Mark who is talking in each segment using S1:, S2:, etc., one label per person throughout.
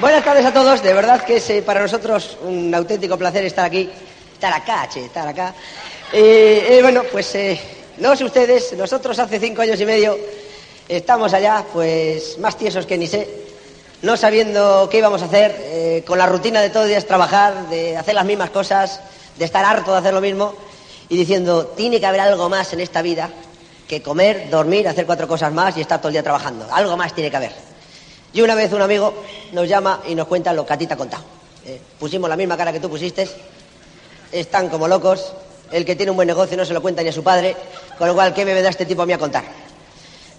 S1: Buenas tardes a todos, de verdad que es eh, para nosotros un auténtico placer estar aquí, estar acá, che, estar acá. Eh, eh, bueno, pues no sé ustedes, nosotros hace cinco años y medio estamos allá, pues más tiesos que ni sé, no sabiendo qué íbamos a hacer, con la rutina de todos los días trabajar, de hacer las mismas cosas, de estar harto de hacer lo mismo y diciendo, tiene que haber algo más en esta vida que comer, dormir, hacer cuatro cosas más y estar todo el día trabajando. Algo más tiene que haber. Y una vez un amigo nos llama y nos cuenta lo que a ti te ha contado. Eh, pusimos la misma cara que tú pusiste, están como locos, el que tiene un buen negocio no se lo cuenta ni a su padre, con lo cual, ¿qué me vendrá este tipo a mí a contar?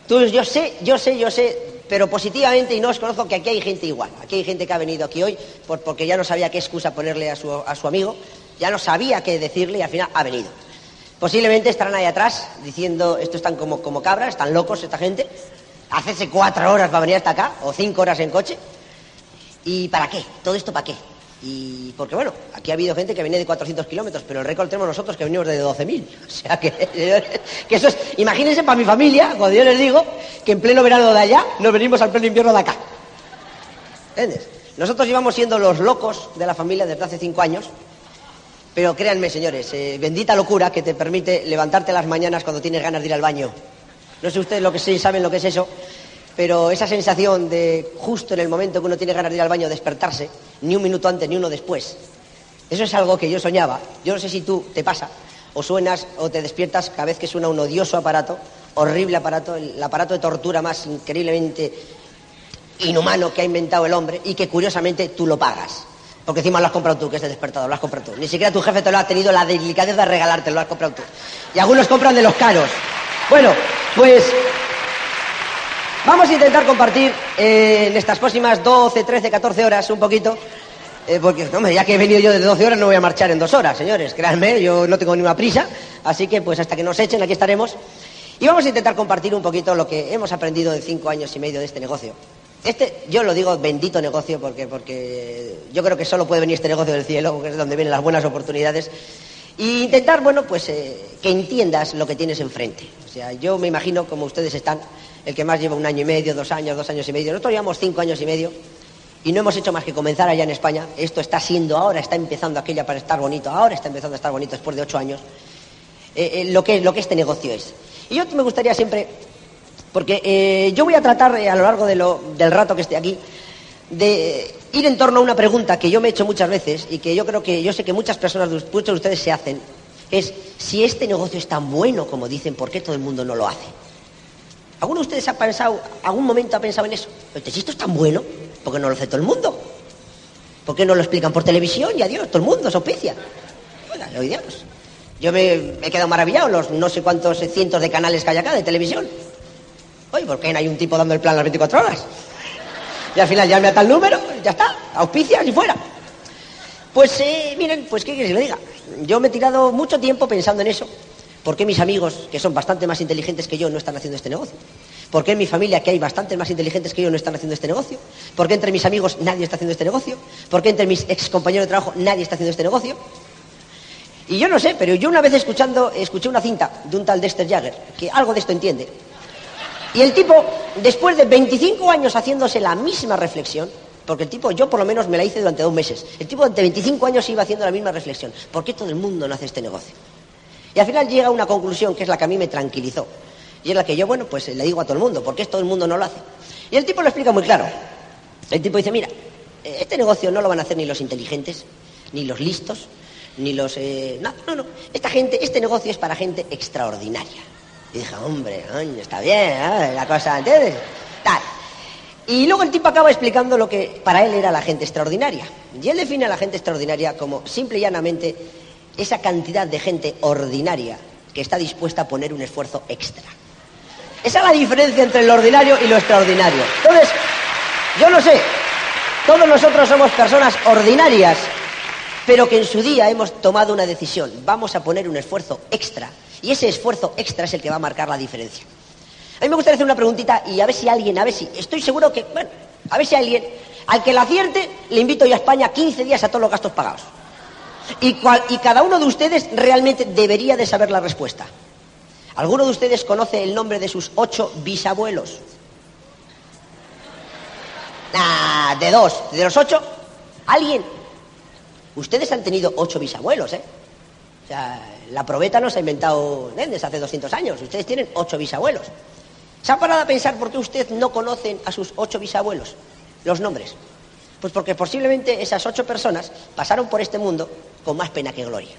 S1: Tú, yo sé, yo sé, yo sé, pero positivamente, y no os conozco, que aquí hay gente igual. Aquí hay gente que ha venido aquí hoy por- porque ya no sabía qué excusa ponerle a su, a su amigo, ya no sabía qué decirle y al final ha venido. Posiblemente estarán ahí atrás diciendo, esto están como, como cabras, están locos esta gente, hacerse cuatro horas para venir hasta acá, o cinco horas en coche. ¿Y para qué? ¿Todo esto para qué? Y porque bueno, aquí ha habido gente que viene de 400 kilómetros, pero el récord tenemos nosotros que venimos de 12.000. O sea que, que eso es, imagínense para mi familia, cuando yo les digo que en pleno verano de allá nos venimos al pleno invierno de acá. ¿Entiendes? Nosotros llevamos siendo los locos de la familia desde hace cinco años, pero créanme, señores, eh, bendita locura que te permite levantarte las mañanas cuando tienes ganas de ir al baño. No sé ustedes lo que sí saben lo que es eso, pero esa sensación de justo en el momento que uno tiene ganas de ir al baño despertarse, ni un minuto antes ni uno después, eso es algo que yo soñaba. Yo no sé si tú te pasa, o suenas o te despiertas cada vez que suena un odioso aparato, horrible aparato, el aparato de tortura más increíblemente inhumano que ha inventado el hombre y que curiosamente tú lo pagas. Porque encima lo has comprado tú, que es el despertador, lo has comprado tú. Ni siquiera tu jefe te lo ha tenido la delicadeza de regalarte, lo has comprado tú. Y algunos compran de los caros. Bueno, pues vamos a intentar compartir eh, en estas próximas 12, 13, 14 horas un poquito. eh, porque, ya que he venido yo de 12 horas, no voy a marchar en dos horas, señores. Créanme, yo no tengo ninguna prisa. Así que, pues hasta que nos echen, aquí estaremos. Y vamos a intentar compartir un poquito lo que hemos aprendido en cinco años y medio de este negocio. Este, yo lo digo bendito negocio porque, porque yo creo que solo puede venir este negocio del cielo, porque es donde vienen las buenas oportunidades. Y intentar, bueno, pues eh, que entiendas lo que tienes enfrente. O sea, yo me imagino, como ustedes están, el que más lleva un año y medio, dos años, dos años y medio. Nosotros llevamos cinco años y medio y no hemos hecho más que comenzar allá en España. Esto está siendo ahora, está empezando aquella para estar bonito, ahora está empezando a estar bonito después de ocho años. eh, eh, lo, que, lo que este negocio es. Y yo me gustaría siempre, porque yo voy a tratar a lo largo de lo- del rato que esté aquí, de ir en torno a una pregunta que yo me he hecho muchas veces y que yo creo que yo sé que muchas personas, muchos de ustedes se hacen, es si este negocio es tan bueno como dicen, ¿por qué todo el mundo no lo hace? ¿Alguno de ustedes ha pensado, algún momento ha pensado en eso? Si esto es tan bueno, ¿por qué no lo hace todo el mundo? ¿Por qué no lo explican por televisión? Y adiós, todo el mundo se auspicia. Oiga, lo idearos. Yo me, me he quedado maravillado, los no sé cuántos cientos de canales que hay acá de televisión. Oye, ¿por qué no hay un tipo dando el plan las 24 horas? Y al final llame a tal número, ya está, auspicias y fuera. Pues eh, miren, pues qué quieres que le diga. Yo me he tirado mucho tiempo pensando en eso. ¿Por qué mis amigos, que son bastante más inteligentes que yo, no están haciendo este negocio? ¿Por qué en mi familia, que hay bastantes más inteligentes que yo, no están haciendo este negocio? ¿Por qué entre mis amigos nadie está haciendo este negocio? ¿Por qué entre mis ex compañeros de trabajo nadie está haciendo este negocio? Y yo no sé, pero yo una vez escuchando, escuché una cinta de un tal Dexter Jagger, que algo de esto entiende. Y el tipo, después de 25 años haciéndose la misma reflexión, porque el tipo, yo por lo menos me la hice durante dos meses, el tipo durante 25 años iba haciendo la misma reflexión. ¿Por qué todo el mundo no hace este negocio? Y al final llega a una conclusión que es la que a mí me tranquilizó. Y es la que yo, bueno, pues le digo a todo el mundo, ¿por qué todo el mundo no lo hace? Y el tipo lo explica muy claro. El tipo dice, mira, este negocio no lo van a hacer ni los inteligentes, ni los listos, ni los... Eh, no, no, no. Esta gente, este negocio es para gente extraordinaria. Dije, hombre, está bien, ¿eh? la cosa, ¿entiendes? Tal. Y luego el tipo acaba explicando lo que para él era la gente extraordinaria. Y él define a la gente extraordinaria como simple y llanamente esa cantidad de gente ordinaria que está dispuesta a poner un esfuerzo extra. Esa es la diferencia entre lo ordinario y lo extraordinario. Entonces, yo no sé, todos nosotros somos personas ordinarias, pero que en su día hemos tomado una decisión. Vamos a poner un esfuerzo extra. Y ese esfuerzo extra es el que va a marcar la diferencia. A mí me gustaría hacer una preguntita y a ver si alguien, a ver si, estoy seguro que, bueno, a ver si alguien, al que la acierte, le invito yo a España 15 días a todos los gastos pagados. Y, cada uno de ustedes realmente debería de saber la respuesta. ¿Alguno de ustedes conoce el nombre de sus ocho bisabuelos? De dos. ¿De los ocho? ¿Alguien? Ustedes han tenido ocho bisabuelos, ¿eh? O sea, la probeta no se ha inventado desde hace 200 años. Ustedes tienen ocho bisabuelos. ¿Se ha parado a pensar por qué usted no conocen a sus ocho bisabuelos? Los nombres. Pues porque posiblemente esas ocho personas pasaron por este mundo con más pena que gloria.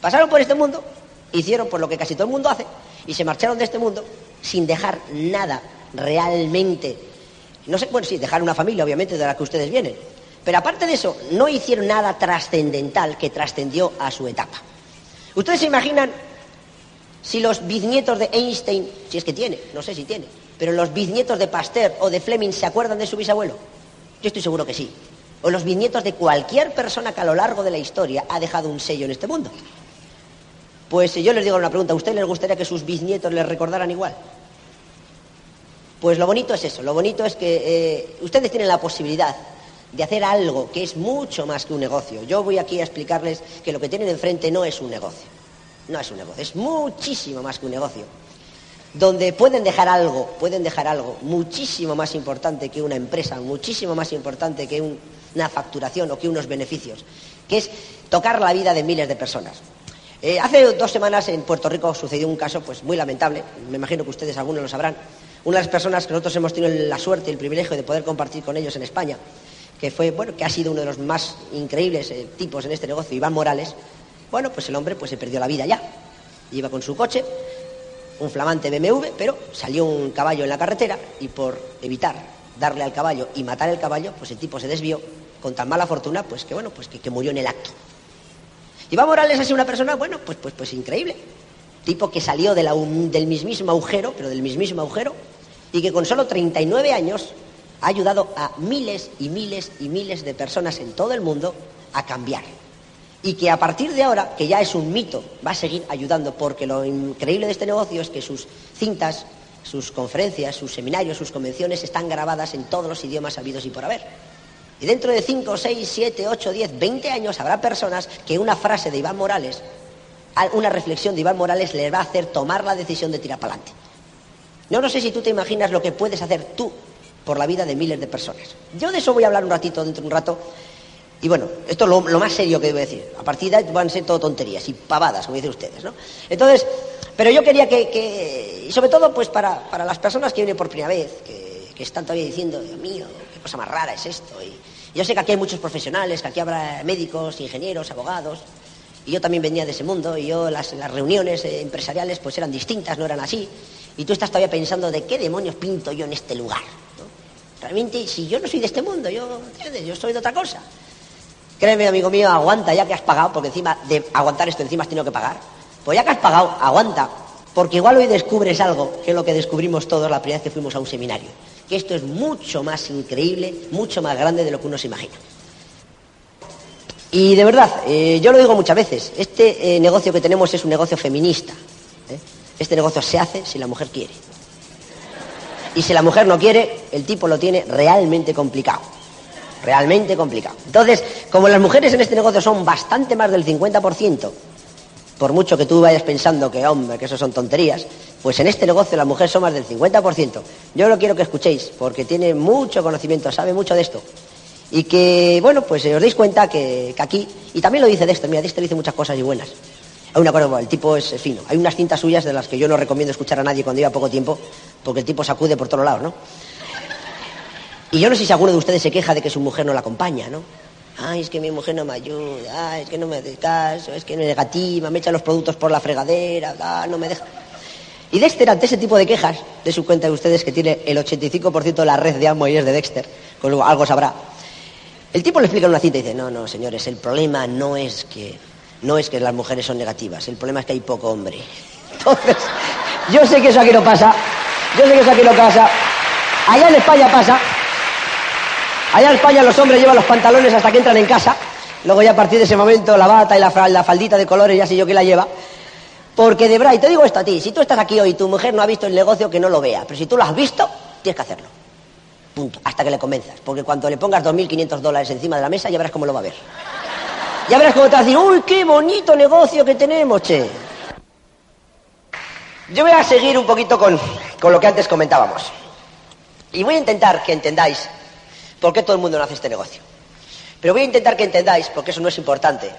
S1: Pasaron por este mundo, hicieron por lo que casi todo el mundo hace, y se marcharon de este mundo sin dejar nada realmente. No sé, bueno, sí, dejar una familia, obviamente, de la que ustedes vienen. Pero aparte de eso, no hicieron nada trascendental que trascendió a su etapa. ¿Ustedes se imaginan si los bisnietos de Einstein, si es que tiene, no sé si tiene, pero los bisnietos de Pasteur o de Fleming se acuerdan de su bisabuelo? Yo estoy seguro que sí. O los bisnietos de cualquier persona que a lo largo de la historia ha dejado un sello en este mundo. Pues yo les digo una pregunta, ¿a ustedes les gustaría que sus bisnietos les recordaran igual? Pues lo bonito es eso, lo bonito es que eh, ustedes tienen la posibilidad de hacer algo que es mucho más que un negocio. Yo voy aquí a explicarles que lo que tienen enfrente no es un negocio. No es un negocio, es muchísimo más que un negocio. Donde pueden dejar algo, pueden dejar algo muchísimo más importante que una empresa, muchísimo más importante que una facturación o que unos beneficios, que es tocar la vida de miles de personas. Eh, hace dos semanas en Puerto Rico sucedió un caso pues muy lamentable, me imagino que ustedes algunos lo sabrán. Una de las personas que nosotros hemos tenido la suerte y el privilegio de poder compartir con ellos en España que fue, bueno, que ha sido uno de los más increíbles eh, tipos en este negocio, Iván Morales, bueno, pues el hombre pues se perdió la vida ya. Iba con su coche, un flamante BMW, pero salió un caballo en la carretera y por evitar darle al caballo y matar el caballo, pues el tipo se desvió con tan mala fortuna, pues que bueno, pues que, murió en el acto. Iván Morales ha sido una persona, bueno, pues, pues, pues increíble. Tipo que salió de del mismísimo agujero, pero del mismísimo agujero, y que con solo 39 años ha ayudado a miles y miles y miles de personas en todo el mundo a cambiar. Y que a partir de ahora, que ya es un mito, va a seguir ayudando, porque lo increíble de este negocio es que sus cintas, sus conferencias, sus seminarios, sus convenciones están grabadas en todos los idiomas habidos y por haber. Y dentro de 5, 6, 7, 8, 10, 20 años habrá personas que una frase de Iván Morales, una reflexión de Iván Morales, les va a hacer tomar la decisión de tirar para adelante. No, no sé si tú te imaginas lo que puedes hacer tú por la vida de miles de personas. Yo de eso voy a hablar un ratito, dentro de un rato. Y bueno, esto es lo, más serio que debo decir. A partir de ahí van a ser todo tonterías y pavadas, como dicen ustedes, ¿no? Entonces, pero yo quería que, y sobre todo pues para, las personas que vienen por primera vez, que, están todavía diciendo, Dios mío, qué cosa más rara es esto. Y, yo sé que aquí hay muchos profesionales, que aquí habrá médicos, ingenieros, abogados, y yo también venía de ese mundo, y yo las, las reuniones eh, empresariales pues eran distintas, no eran así, y tú estás todavía pensando de qué demonios pinto yo en este lugar. Si yo no soy de este mundo, yo, Yo soy de otra cosa. Créeme, amigo mío, aguanta ya que has pagado, porque encima de aguantar esto encima has tenido que pagar. Pues ya que has pagado, aguanta, porque igual hoy descubres algo que es lo que descubrimos todos la primera vez que fuimos a un seminario. Que esto es mucho más increíble, mucho más grande de lo que uno se imagina. Y de verdad, eh, yo lo digo muchas veces, este eh, negocio que tenemos es un negocio feminista. ¿eh? Este negocio se hace si la mujer quiere. Y si la mujer no quiere, el tipo lo tiene realmente complicado. Realmente complicado. Entonces, como las mujeres en este negocio son bastante más del 50%, por mucho que tú vayas pensando que, hombre, que eso son tonterías, pues en este negocio las mujeres son más del 50%. Yo lo quiero que escuchéis, porque tiene mucho conocimiento, sabe mucho de esto. Y que, bueno, pues os deis cuenta que, que aquí, y también lo dice de esto, mira, de esto dice muchas cosas y buenas. Hay una cosa, el tipo es fino. Hay unas cintas suyas de las que yo no recomiendo escuchar a nadie cuando lleva poco tiempo, porque el tipo sacude por todos lados, ¿no? Y yo no sé si alguno de ustedes se queja de que su mujer no la acompaña, ¿no? Ay, es que mi mujer no me ayuda, ay, es que no me hace caso, es que no es negativa, me echa los productos por la fregadera, ah, no me deja. Y Dexter, ante ese tipo de quejas, de su cuenta de ustedes que tiene el 85% de la red de amo y es de Dexter, con algo sabrá. El tipo le explica en una cita y dice, no, no, señores, el problema no es que no es que las mujeres son negativas, el problema es que hay poco hombre. Entonces, yo sé que eso aquí no pasa, yo sé que eso aquí no pasa. Allá en España pasa. Allá en España los hombres llevan los pantalones hasta que entran en casa. Luego ya a partir de ese momento la bata y la, faldita de colores ya sé yo que la lleva. Porque de verdad, y te digo esto a ti, si tú estás aquí hoy y tu mujer no ha visto el negocio, que no lo vea. Pero si tú lo has visto, tienes que hacerlo. Punto. Hasta que le convenzas. Porque cuando le pongas 2.500 dólares encima de la mesa, ya verás cómo lo va a ver. Ya verás cómo te va a decir, uy, qué bonito negocio que tenemos, che. Yo voy a seguir un poquito con, con lo que antes comentábamos. Y voy a intentar que entendáis por qué todo el mundo no hace este negocio. Pero voy a intentar que entendáis, porque eso no es importante,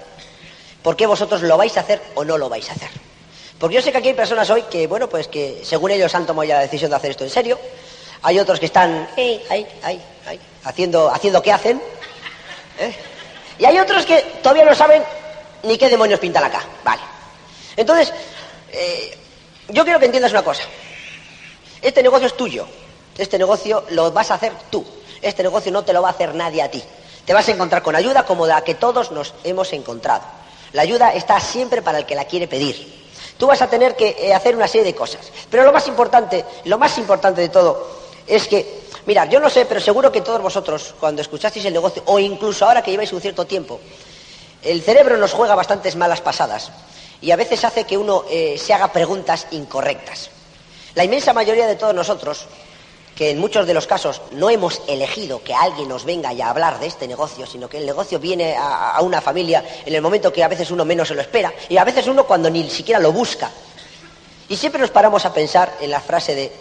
S1: por qué vosotros lo vais a hacer o no lo vais a hacer. Porque yo sé que aquí hay personas hoy que, bueno, pues que según ellos han tomado ya la decisión de hacer esto en serio. Hay otros que están eh, ahí, ahí, ahí, haciendo, haciendo qué hacen. ¿eh? Y hay otros que todavía no saben ni qué demonios pintan acá. Vale. Entonces, eh, yo quiero que entiendas una cosa. Este negocio es tuyo. Este negocio lo vas a hacer tú. Este negocio no te lo va a hacer nadie a ti. Te vas a encontrar con ayuda como la que todos nos hemos encontrado. La ayuda está siempre para el que la quiere pedir. Tú vas a tener que eh, hacer una serie de cosas. Pero lo más importante, lo más importante de todo es que, mirad, yo no sé, pero seguro que todos vosotros, cuando escuchasteis el negocio, o incluso ahora que lleváis un cierto tiempo, el cerebro nos juega bastantes malas pasadas y a veces hace que uno eh, se haga preguntas incorrectas. La inmensa mayoría de todos nosotros, que en muchos de los casos no hemos elegido que alguien nos venga a hablar de este negocio, sino que el negocio viene a, una familia en el momento que a veces uno menos se lo espera y a veces uno cuando ni siquiera lo busca. Y siempre nos paramos a pensar en la frase de,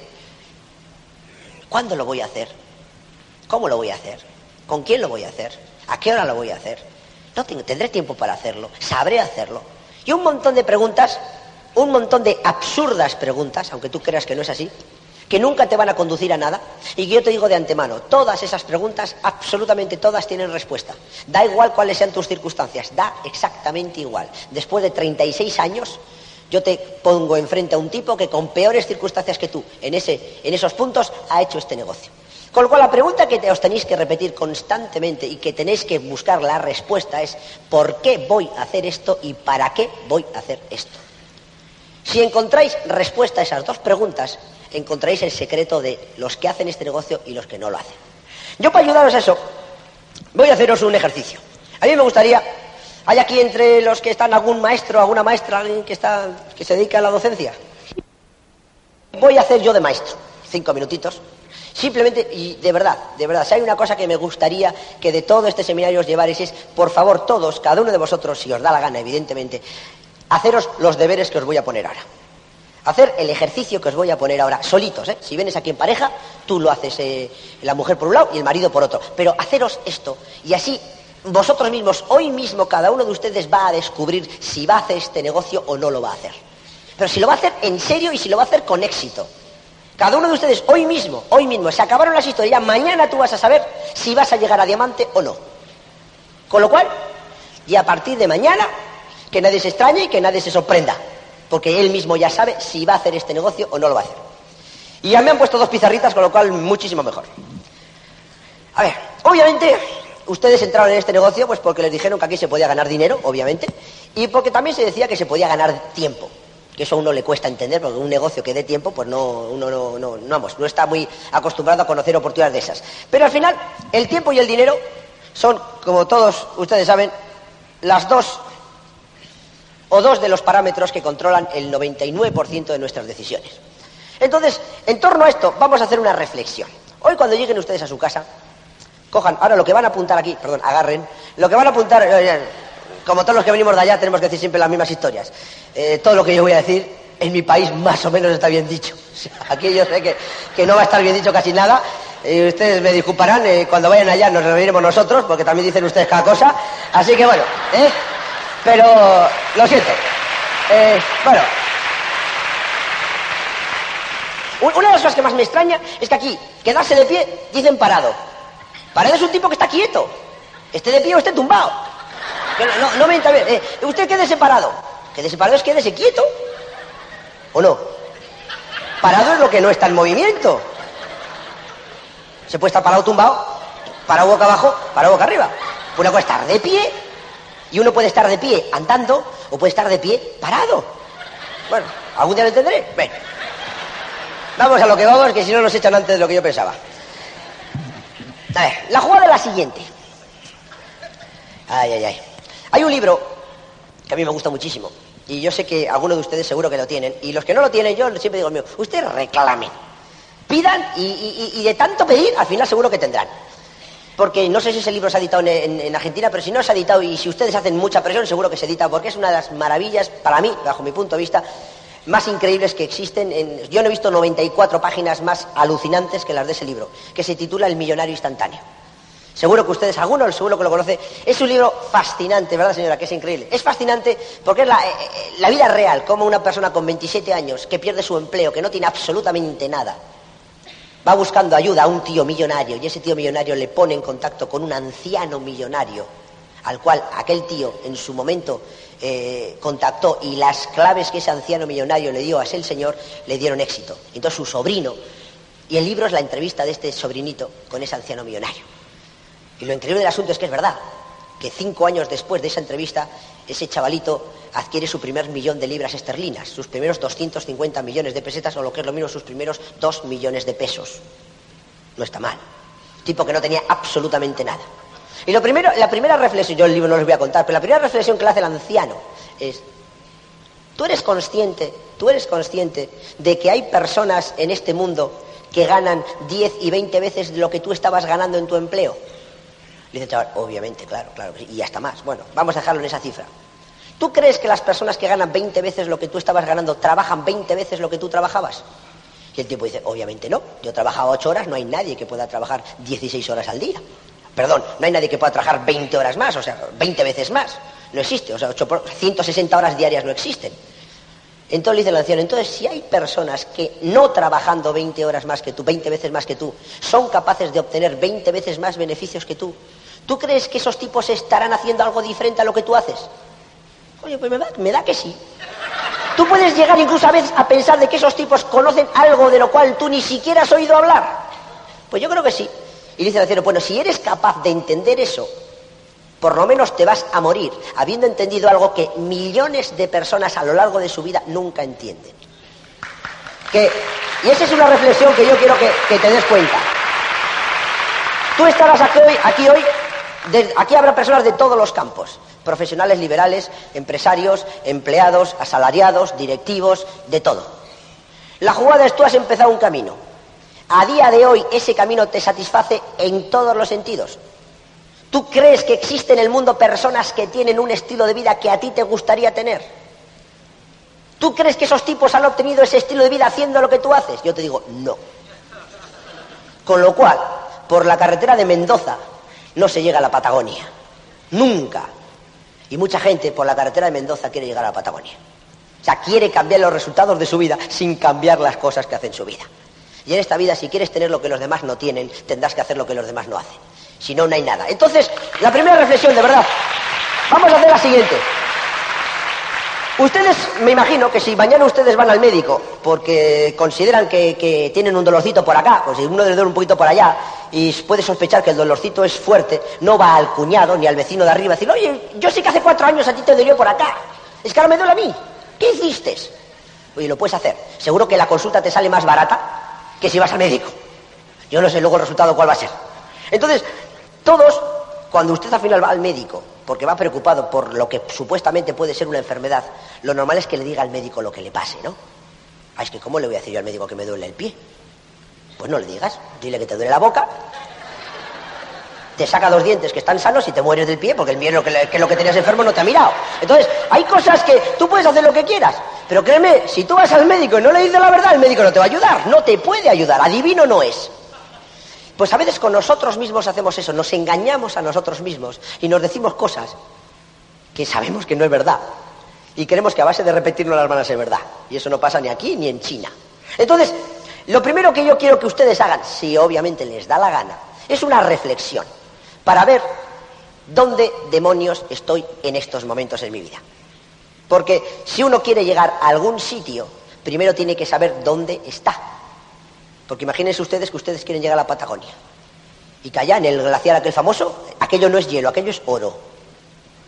S1: ¿cuándo lo voy a hacer? ¿Cómo lo voy a hacer? ¿Con quién lo voy a hacer? ¿A qué hora lo voy a hacer? No tengo, tendré tiempo para hacerlo, sabré hacerlo. Y un montón de preguntas, un montón de absurdas preguntas, aunque tú creas que no es así, que nunca te van a conducir a nada. Y que yo te digo de antemano, todas esas preguntas, absolutamente todas tienen respuesta. Da igual cuáles sean tus circunstancias, da exactamente igual. Después de 36 años, yo te pongo enfrente a un tipo que con peores circunstancias que tú, en, ese, en esos puntos, ha hecho este negocio. Con lo cual, la pregunta que os tenéis que repetir constantemente y que tenéis que buscar la respuesta es ¿por qué voy a hacer esto y para qué voy a hacer esto? Si encontráis respuesta a esas dos preguntas, encontráis el secreto de los que hacen este negocio y los que no lo hacen. Yo para ayudaros a eso, voy a haceros un ejercicio. A mí me gustaría, ¿hay aquí entre los que están algún maestro, alguna maestra, alguien que, está, que se dedica a la docencia? Voy a hacer yo de maestro, cinco minutitos, Simplemente, y de verdad, de verdad, si hay una cosa que me gustaría que de todo este seminario os llevarais es, por favor, todos, cada uno de vosotros, si os da la gana, evidentemente, haceros los deberes que os voy a poner ahora. Hacer el ejercicio que os voy a poner ahora, solitos, ¿eh? Si vienes aquí en pareja, tú lo haces eh, la mujer por un lado y el marido por otro. Pero haceros esto, y así vosotros mismos, hoy mismo, cada uno de ustedes va a descubrir si va a hacer este negocio o no lo va a hacer. Pero si lo va a hacer en serio y si lo va a hacer con éxito. Cada uno de ustedes hoy mismo, hoy mismo, se acabaron las historias, mañana tú vas a saber si vas a llegar a diamante o no. Con lo cual, y a partir de mañana, que nadie se extrañe y que nadie se sorprenda, porque él mismo ya sabe si va a hacer este negocio o no lo va a hacer. Y ya me han puesto dos pizarritas, con lo cual muchísimo mejor. A ver, obviamente ustedes entraron en este negocio pues porque les dijeron que aquí se podía ganar dinero, obviamente, y porque también se decía que se podía ganar tiempo que eso a uno le cuesta entender, porque un negocio que dé tiempo, pues no, uno no, no, no, no está muy acostumbrado a conocer oportunidades de esas. Pero al final, el tiempo y el dinero son, como todos ustedes saben, las dos o dos de los parámetros que controlan el 99% de nuestras decisiones. Entonces, en torno a esto, vamos a hacer una reflexión. Hoy cuando lleguen ustedes a su casa, cojan, ahora lo que van a apuntar aquí, perdón, agarren, lo que van a apuntar, como todos los que venimos de allá, tenemos que decir siempre las mismas historias. Eh, todo lo que yo voy a decir en mi país más o menos está bien dicho. Aquí yo sé que, no va a estar bien dicho casi nada. y ustedes me disculparán, eh, cuando vayan allá nos reuniremos nosotros, porque también dicen ustedes cada cosa. Así que bueno, ¿eh? pero lo siento. bueno, una de las cosas que más me extraña es que aquí, quedarse de pie, dicen parado. Paredes es un tipo que está quieto. Esté de pie o esté tumbado. No, no, me entra bien. Eh, usted quede separado. Quede separado es quédese quieto. ¿O no? Parado es lo que no está en movimiento. Se puede estar parado tumbado, parado boca abajo, parado boca arriba. Uno puede estar de pie y uno puede estar de pie andando o puede estar de pie parado. Bueno, algún día lo entenderé. Ven. Vamos a lo que vamos, que si no nos echan antes de lo que yo pensaba. A ver, la jugada es la siguiente. Ay, ay, ay. Hay un libro que a mí me gusta muchísimo. Y yo sé que algunos de ustedes seguro que lo tienen. Y los que no lo tienen, yo siempre digo mío, ustedes reclamen. Pidan y, de tanto pedir, al final seguro que tendrán. Porque no sé si ese libro se ha editado en, Argentina, pero si no se ha editado y si ustedes hacen mucha presión, seguro que se edita, porque es una de las maravillas, para mí, bajo mi punto de vista, más increíbles que existen. En, yo no he visto 94 páginas más alucinantes que las de ese libro, que se titula El millonario instantáneo. Seguro que ustedes, algunos seguro que lo conoce. Es un libro fascinante, ¿verdad, señora? Que es increíble. Es fascinante porque es la, eh, eh, la vida real, como una persona con 27 años que pierde su empleo, que no tiene absolutamente nada, va buscando ayuda a un tío millonario y ese tío millonario le pone en contacto con un anciano millonario al cual aquel tío en su momento eh, contactó y las claves que ese anciano millonario le dio a ese señor le dieron éxito. Entonces su sobrino, y el libro es la entrevista de este sobrinito con ese anciano millonario. Y lo increíble del asunto es que es verdad, que cinco años después de esa entrevista, ese chavalito adquiere su primer millón de libras esterlinas, sus primeros 250 millones de pesetas o lo que es lo mismo, sus primeros dos millones de pesos. No está mal. Tipo que no tenía absolutamente nada. Y lo primero, la primera reflexión, yo el libro no les voy a contar, pero la primera reflexión que le hace el anciano es, tú eres consciente, tú eres consciente de que hay personas en este mundo que ganan 10 y 20 veces lo que tú estabas ganando en tu empleo. Le dice chaval, obviamente, claro, claro, y hasta más. Bueno, vamos a dejarlo en esa cifra. ¿Tú crees que las personas que ganan 20 veces lo que tú estabas ganando trabajan 20 veces lo que tú trabajabas? Y el tipo dice, obviamente no. Yo trabajaba 8 horas, no hay nadie que pueda trabajar 16 horas al día. Perdón, no hay nadie que pueda trabajar 20 horas más, o sea, 20 veces más. No existe, o sea, 160 horas diarias no existen. Entonces dice el anciano, entonces si hay personas que no trabajando 20 horas más que tú, 20 veces más que tú, son capaces de obtener 20 veces más beneficios que tú, ¿tú crees que esos tipos estarán haciendo algo diferente a lo que tú haces? Oye, pues me da, que sí. Tú puedes llegar incluso a veces a pensar de que esos tipos conocen algo de lo cual tú ni siquiera has oído hablar. Pues yo creo que sí. Y dice el anciano, bueno, si eres capaz de entender eso, por lo menos te vas a morir habiendo entendido algo que millones de personas a lo largo de su vida nunca entienden. y esa es una reflexión que yo quiero que, te des cuenta. Tú estarás aquí hoy, aquí hoy, aquí habrá personas de todos los campos profesionales liberales, empresarios, empleados, asalariados, directivos, de todo. La jugada es tú has empezado un camino. A día de hoy ese camino te satisface en todos los sentidos. ¿Tú crees que existe en el mundo personas que tienen un estilo de vida que a ti te gustaría tener? ¿Tú crees que esos tipos han obtenido ese estilo de vida haciendo lo que tú haces? Yo te digo, no. Con lo cual, por la carretera de Mendoza no se llega a la Patagonia. Nunca. Y mucha gente por la carretera de Mendoza quiere llegar a la Patagonia. O sea, quiere cambiar los resultados de su vida sin cambiar las cosas que hacen su vida. Y en esta vida, si quieres tener lo que los demás no tienen, tendrás que hacer lo que los demás no hacen. Si no, no hay nada. Entonces, la primera reflexión, de verdad, vamos a hacer la siguiente. Ustedes, me imagino que si mañana ustedes van al médico porque consideran que, tienen un dolorcito por acá, pues si uno les duele un poquito por allá y puede sospechar que el dolorcito es fuerte, no va al cuñado ni al vecino de arriba a decir, oye, yo sé que hace cuatro años a ti te dolió por acá, es que ahora me duele a mí, ¿qué hiciste? Oye, lo puedes hacer. Seguro que la consulta te sale más barata que si vas al médico. Yo no sé luego el resultado cuál va a ser. Entonces, todos, cuando usted al final va al médico porque va preocupado por lo que supuestamente puede ser una enfermedad, lo normal es que le diga al médico lo que le pase, ¿no? Ah, es que ¿cómo le voy a decir yo al médico que me duele el pie? Pues no le digas, dile que te duele la boca, te saca dos dientes que están sanos y te mueres del pie porque el miedo que, lo que tenías enfermo no te ha mirado. Entonces, hay cosas que tú puedes hacer lo que quieras, pero créeme, si tú vas al médico y no le dices la verdad, el médico no te va a ayudar, no te puede ayudar, adivino no es. Pues a veces con nosotros mismos hacemos eso, nos engañamos a nosotros mismos y nos decimos cosas que sabemos que no es verdad. Y creemos que a base de repetirnos las van a ser verdad. Y eso no pasa ni aquí ni en China. Entonces, lo primero que yo quiero que ustedes hagan, si obviamente les da la gana, Es una reflexión para ver dónde demonios estoy en estos momentos en mi vida. Porque si uno quiere llegar a algún sitio, primero tiene que saber dónde está. Porque imagínense ustedes que ustedes quieren llegar a la Patagonia. Y que allá en el glaciar aquel famoso, aquello no es hielo, aquello es oro.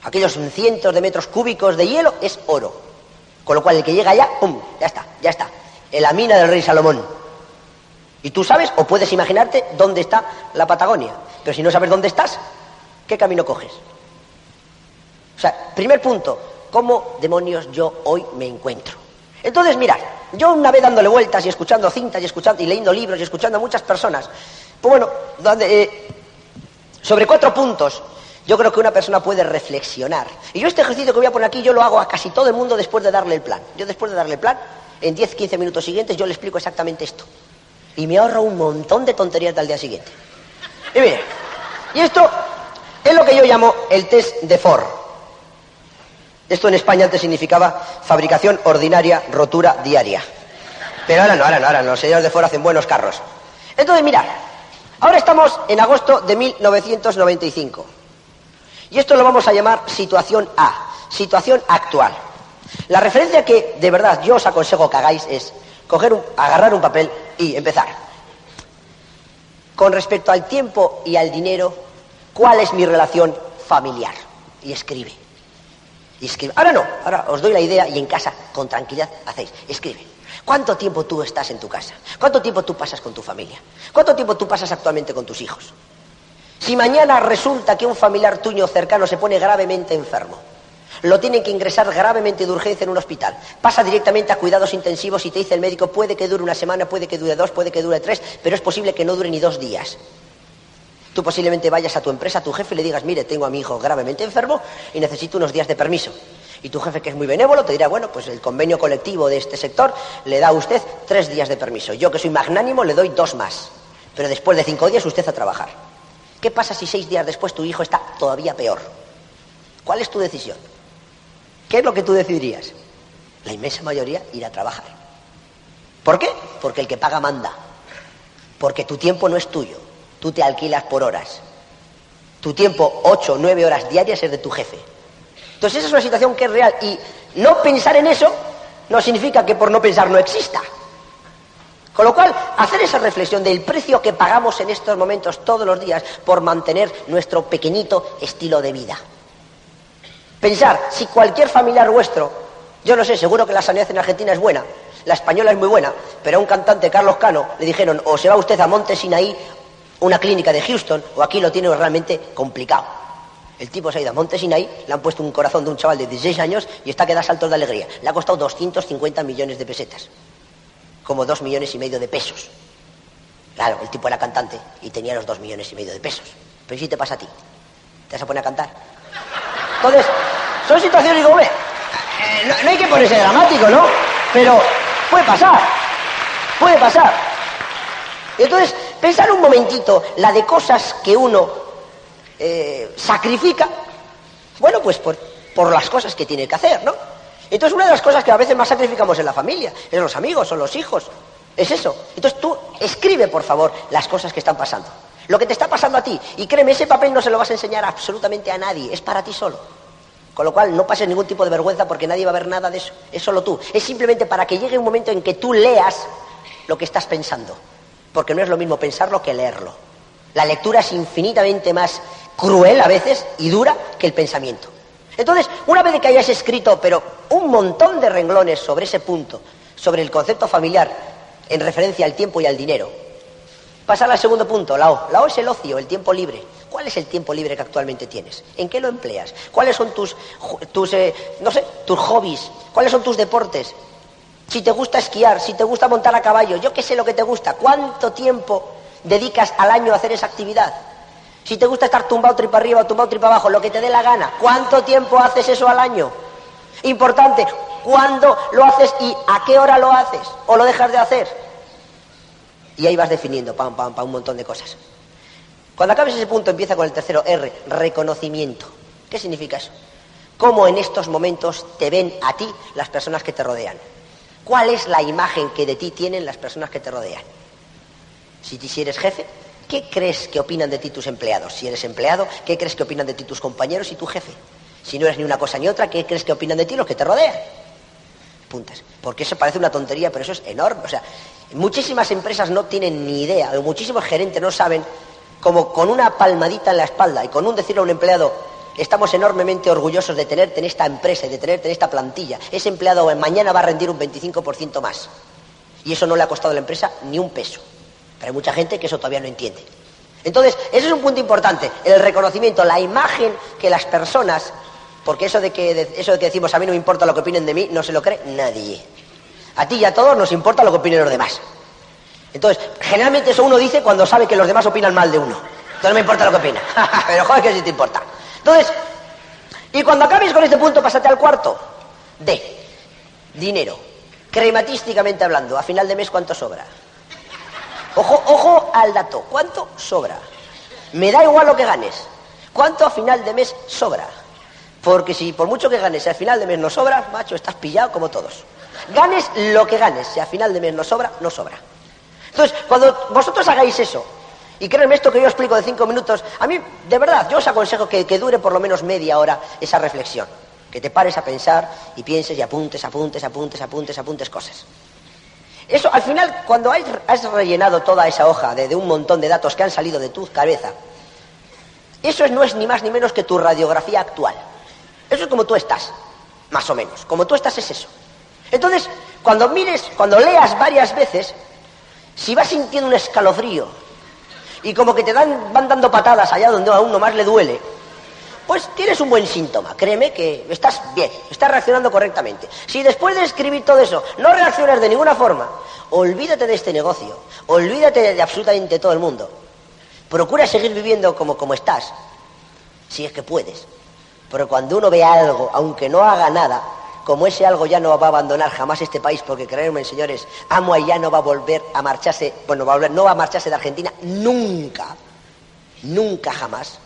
S1: Aquellos cientos de metros cúbicos de hielo es oro. Con lo cual el que llega allá, ¡pum! Ya está, ya está. En la mina del rey Salomón. Y tú sabes o puedes imaginarte dónde está la Patagonia. Pero si no sabes dónde estás, ¿qué camino coges? O sea, primer punto, ¿cómo demonios yo hoy me encuentro? Entonces, mirad, yo una vez dándole vueltas y escuchando cintas y escuchando y leyendo libros y escuchando a muchas personas, pues bueno, eh, sobre cuatro puntos yo creo que una persona puede reflexionar. Y yo este ejercicio que voy a poner aquí, yo lo hago a casi todo el mundo después de darle el plan. Yo después de darle el plan, en 10, 15 minutos siguientes, yo le explico exactamente esto. Y me ahorro un montón de tonterías del día siguiente. Y mire, y esto es lo que yo llamo el test de Ford. Esto en España antes significaba fabricación ordinaria, rotura diaria. Pero ahora no, ahora no, ahora no. Los señores de Ford hacen buenos carros. Entonces, mirad, ahora estamos en agosto de 1995. Y esto lo vamos a llamar situación A, situación actual. La referencia que de verdad yo os aconsejo que hagáis es coger un, agarrar un papel y empezar. Con respecto al tiempo y al dinero, ¿cuál es mi relación familiar? Y escribe. Y escribe. Ahora no, ahora os doy la idea y en casa, con tranquilidad, hacéis. Escribe. ¿Cuánto tiempo tú estás en tu casa? ¿Cuánto tiempo tú pasas con tu familia? ¿Cuánto tiempo tú pasas actualmente con tus hijos? Si mañana resulta que un familiar tuyo cercano se pone gravemente enfermo, lo tienen que ingresar gravemente de urgencia en un hospital, pasa directamente a cuidados intensivos y te dice el médico puede que dure una semana, puede que dure dos, puede que dure tres, pero es posible que no dure ni dos días. Tú posiblemente vayas a tu empresa, a tu jefe y le digas, mire, tengo a mi hijo gravemente enfermo y necesito unos días de permiso. Y tu jefe, que es muy benévolo, te dirá, bueno, pues el convenio colectivo de este sector le da a usted tres días de permiso. Yo, que soy magnánimo, le doy dos más. Pero después de cinco días usted a trabajar. ¿Qué pasa si seis días después tu hijo está todavía peor? ¿Cuál es tu decisión? ¿Qué es lo que tú decidirías? La inmensa mayoría ir a trabajar. ¿Por qué? Porque el que paga manda. Porque tu tiempo no es tuyo. Tú te alquilas por horas. Tu tiempo, ocho, nueve horas diarias, es de tu jefe. Entonces esa es una situación que es real. Y no pensar en eso no significa que por no pensar no exista. Con lo cual, hacer esa reflexión del precio que pagamos en estos momentos todos los días por mantener nuestro pequeñito estilo de vida. Pensar, si cualquier familiar vuestro, yo no sé, seguro que la sanidad en Argentina es buena, la española es muy buena, pero a un cantante, Carlos Cano, le dijeron, o se va usted a Monte Sinaí, una clínica de Houston, o aquí lo tiene realmente complicado. El tipo se ha ido a Monte Sinaí, le han puesto un corazón de un chaval de 16 años y está que da saltos de alegría. Le ha costado 250 millones de pesetas como dos millones y medio de pesos. Claro, el tipo era cantante y tenía los dos millones y medio de pesos. Pero si te pasa a ti? ¿Te vas a poner a cantar? Entonces, son situaciones, digo, hombre, eh, no, hay que ponerse dramático, ¿no? Pero puede pasar, puede pasar. Entonces, pensar un momentito la de cosas que uno eh, sacrifica, bueno, pues por, por las cosas que tiene que hacer, ¿no? Entonces una de las cosas que a veces más sacrificamos en la familia, es los amigos, son los hijos. Es eso. Entonces tú escribe, por favor, las cosas que están pasando. Lo que te está pasando a ti. Y créeme, ese papel no se lo vas a enseñar absolutamente a nadie. Es para ti solo. Con lo cual no pases ningún tipo de vergüenza porque nadie va a ver nada de eso. Es solo tú. Es simplemente para que llegue un momento en que tú leas lo que estás pensando. Porque no es lo mismo pensarlo que leerlo. La lectura es infinitamente más cruel a veces y dura que el pensamiento. Entonces, una vez que hayas escrito, pero un montón de renglones sobre ese punto, sobre el concepto familiar en referencia al tiempo y al dinero, pasar al segundo punto, la O. La O es el ocio, el tiempo libre. ¿Cuál es el tiempo libre que actualmente tienes? ¿En qué lo empleas? ¿Cuáles son tus, tus eh, no sé, tus hobbies? ¿Cuáles son tus deportes? Si te gusta esquiar, si te gusta montar a caballo, yo qué sé lo que te gusta. ¿Cuánto tiempo dedicas al año a hacer esa actividad? Si te gusta estar tumbado tripa arriba tumbado tripa abajo, lo que te dé la gana. ¿Cuánto tiempo haces eso al año? Importante, ¿cuándo lo haces y a qué hora lo haces? ¿O lo dejas de hacer? Y ahí vas definiendo, pam, pam, pam, un montón de cosas. Cuando acabes ese punto empieza con el tercero R, reconocimiento. ¿Qué significa eso? ¿Cómo en estos momentos te ven a ti las personas que te rodean? ¿Cuál es la imagen que de ti tienen las personas que te rodean? Si, si eres jefe, ¿qué crees que opinan de ti tus empleados? Si eres empleado, ¿qué crees que opinan de ti tus compañeros y tu jefe? Si no eres ni una cosa ni otra, ¿qué crees que opinan de ti los que te rodean? Porque eso parece una tontería, pero eso es enorme. O sea, muchísimas empresas no tienen ni idea, o muchísimos gerentes no saben como con una palmadita en la espalda y con un decirle a un empleado, estamos enormemente orgullosos de tenerte en esta empresa y de tenerte en esta plantilla. Ese empleado mañana va a rendir un 25% más. Y eso no le ha costado a la empresa ni un peso. Pero hay mucha gente que eso todavía no entiende. Entonces, ese es un punto importante, el reconocimiento, la imagen que las personas, porque eso de que, eso de que decimos a mí no me importa lo que opinen de mí, no se lo cree nadie. A ti y a todos nos importa lo que opinen los demás. Entonces, generalmente eso uno dice cuando sabe que los demás opinan mal de uno. Entonces no me importa lo que opina. Pero joder que sí te importa. Entonces, y cuando acabes con este punto, pásate al cuarto. D. Dinero. Crematísticamente hablando, a final de mes, ¿cuánto sobra? Ojo, ojo al dato. ¿Cuánto sobra? Me da igual lo que ganes. ¿Cuánto a final de mes sobra? Porque si por mucho que ganes, si a final de mes no sobra, macho, estás pillado como todos. Ganes lo que ganes, si a final de mes no sobra, no sobra. Entonces, cuando vosotros hagáis eso, y créanme esto que yo explico de cinco minutos, a mí, de verdad, yo os aconsejo que, que dure por lo menos media hora esa reflexión que te pares a pensar y pienses y apuntes, apuntes, apuntes, apuntes, apuntes cosas. Eso, al final, cuando has, rellenado toda esa hoja de, un montón de datos que han salido de tu cabeza, eso no es ni más ni menos que tu radiografía actual. Eso es como tú estás, más o menos. Como tú estás es eso. Entonces, cuando mires, cuando leas varias veces, si vas sintiendo un escalofrío y como que te dan, van dando patadas allá donde a uno más le duele, pues tienes un buen síntoma. Créeme que estás bien, estás reaccionando correctamente. Si después de escribir todo eso no reaccionas de ninguna forma, olvídate de este negocio, olvídate de absolutamente todo el mundo. Procura seguir viviendo como, como estás, si es que puedes. Pero cuando uno ve algo, aunque no haga nada, como ese algo ya no va a abandonar jamás este país, porque créanme, señores, Amway ya no va a volver a marcharse, bueno, va a volver, no va a marcharse de Argentina nunca, nunca jamás.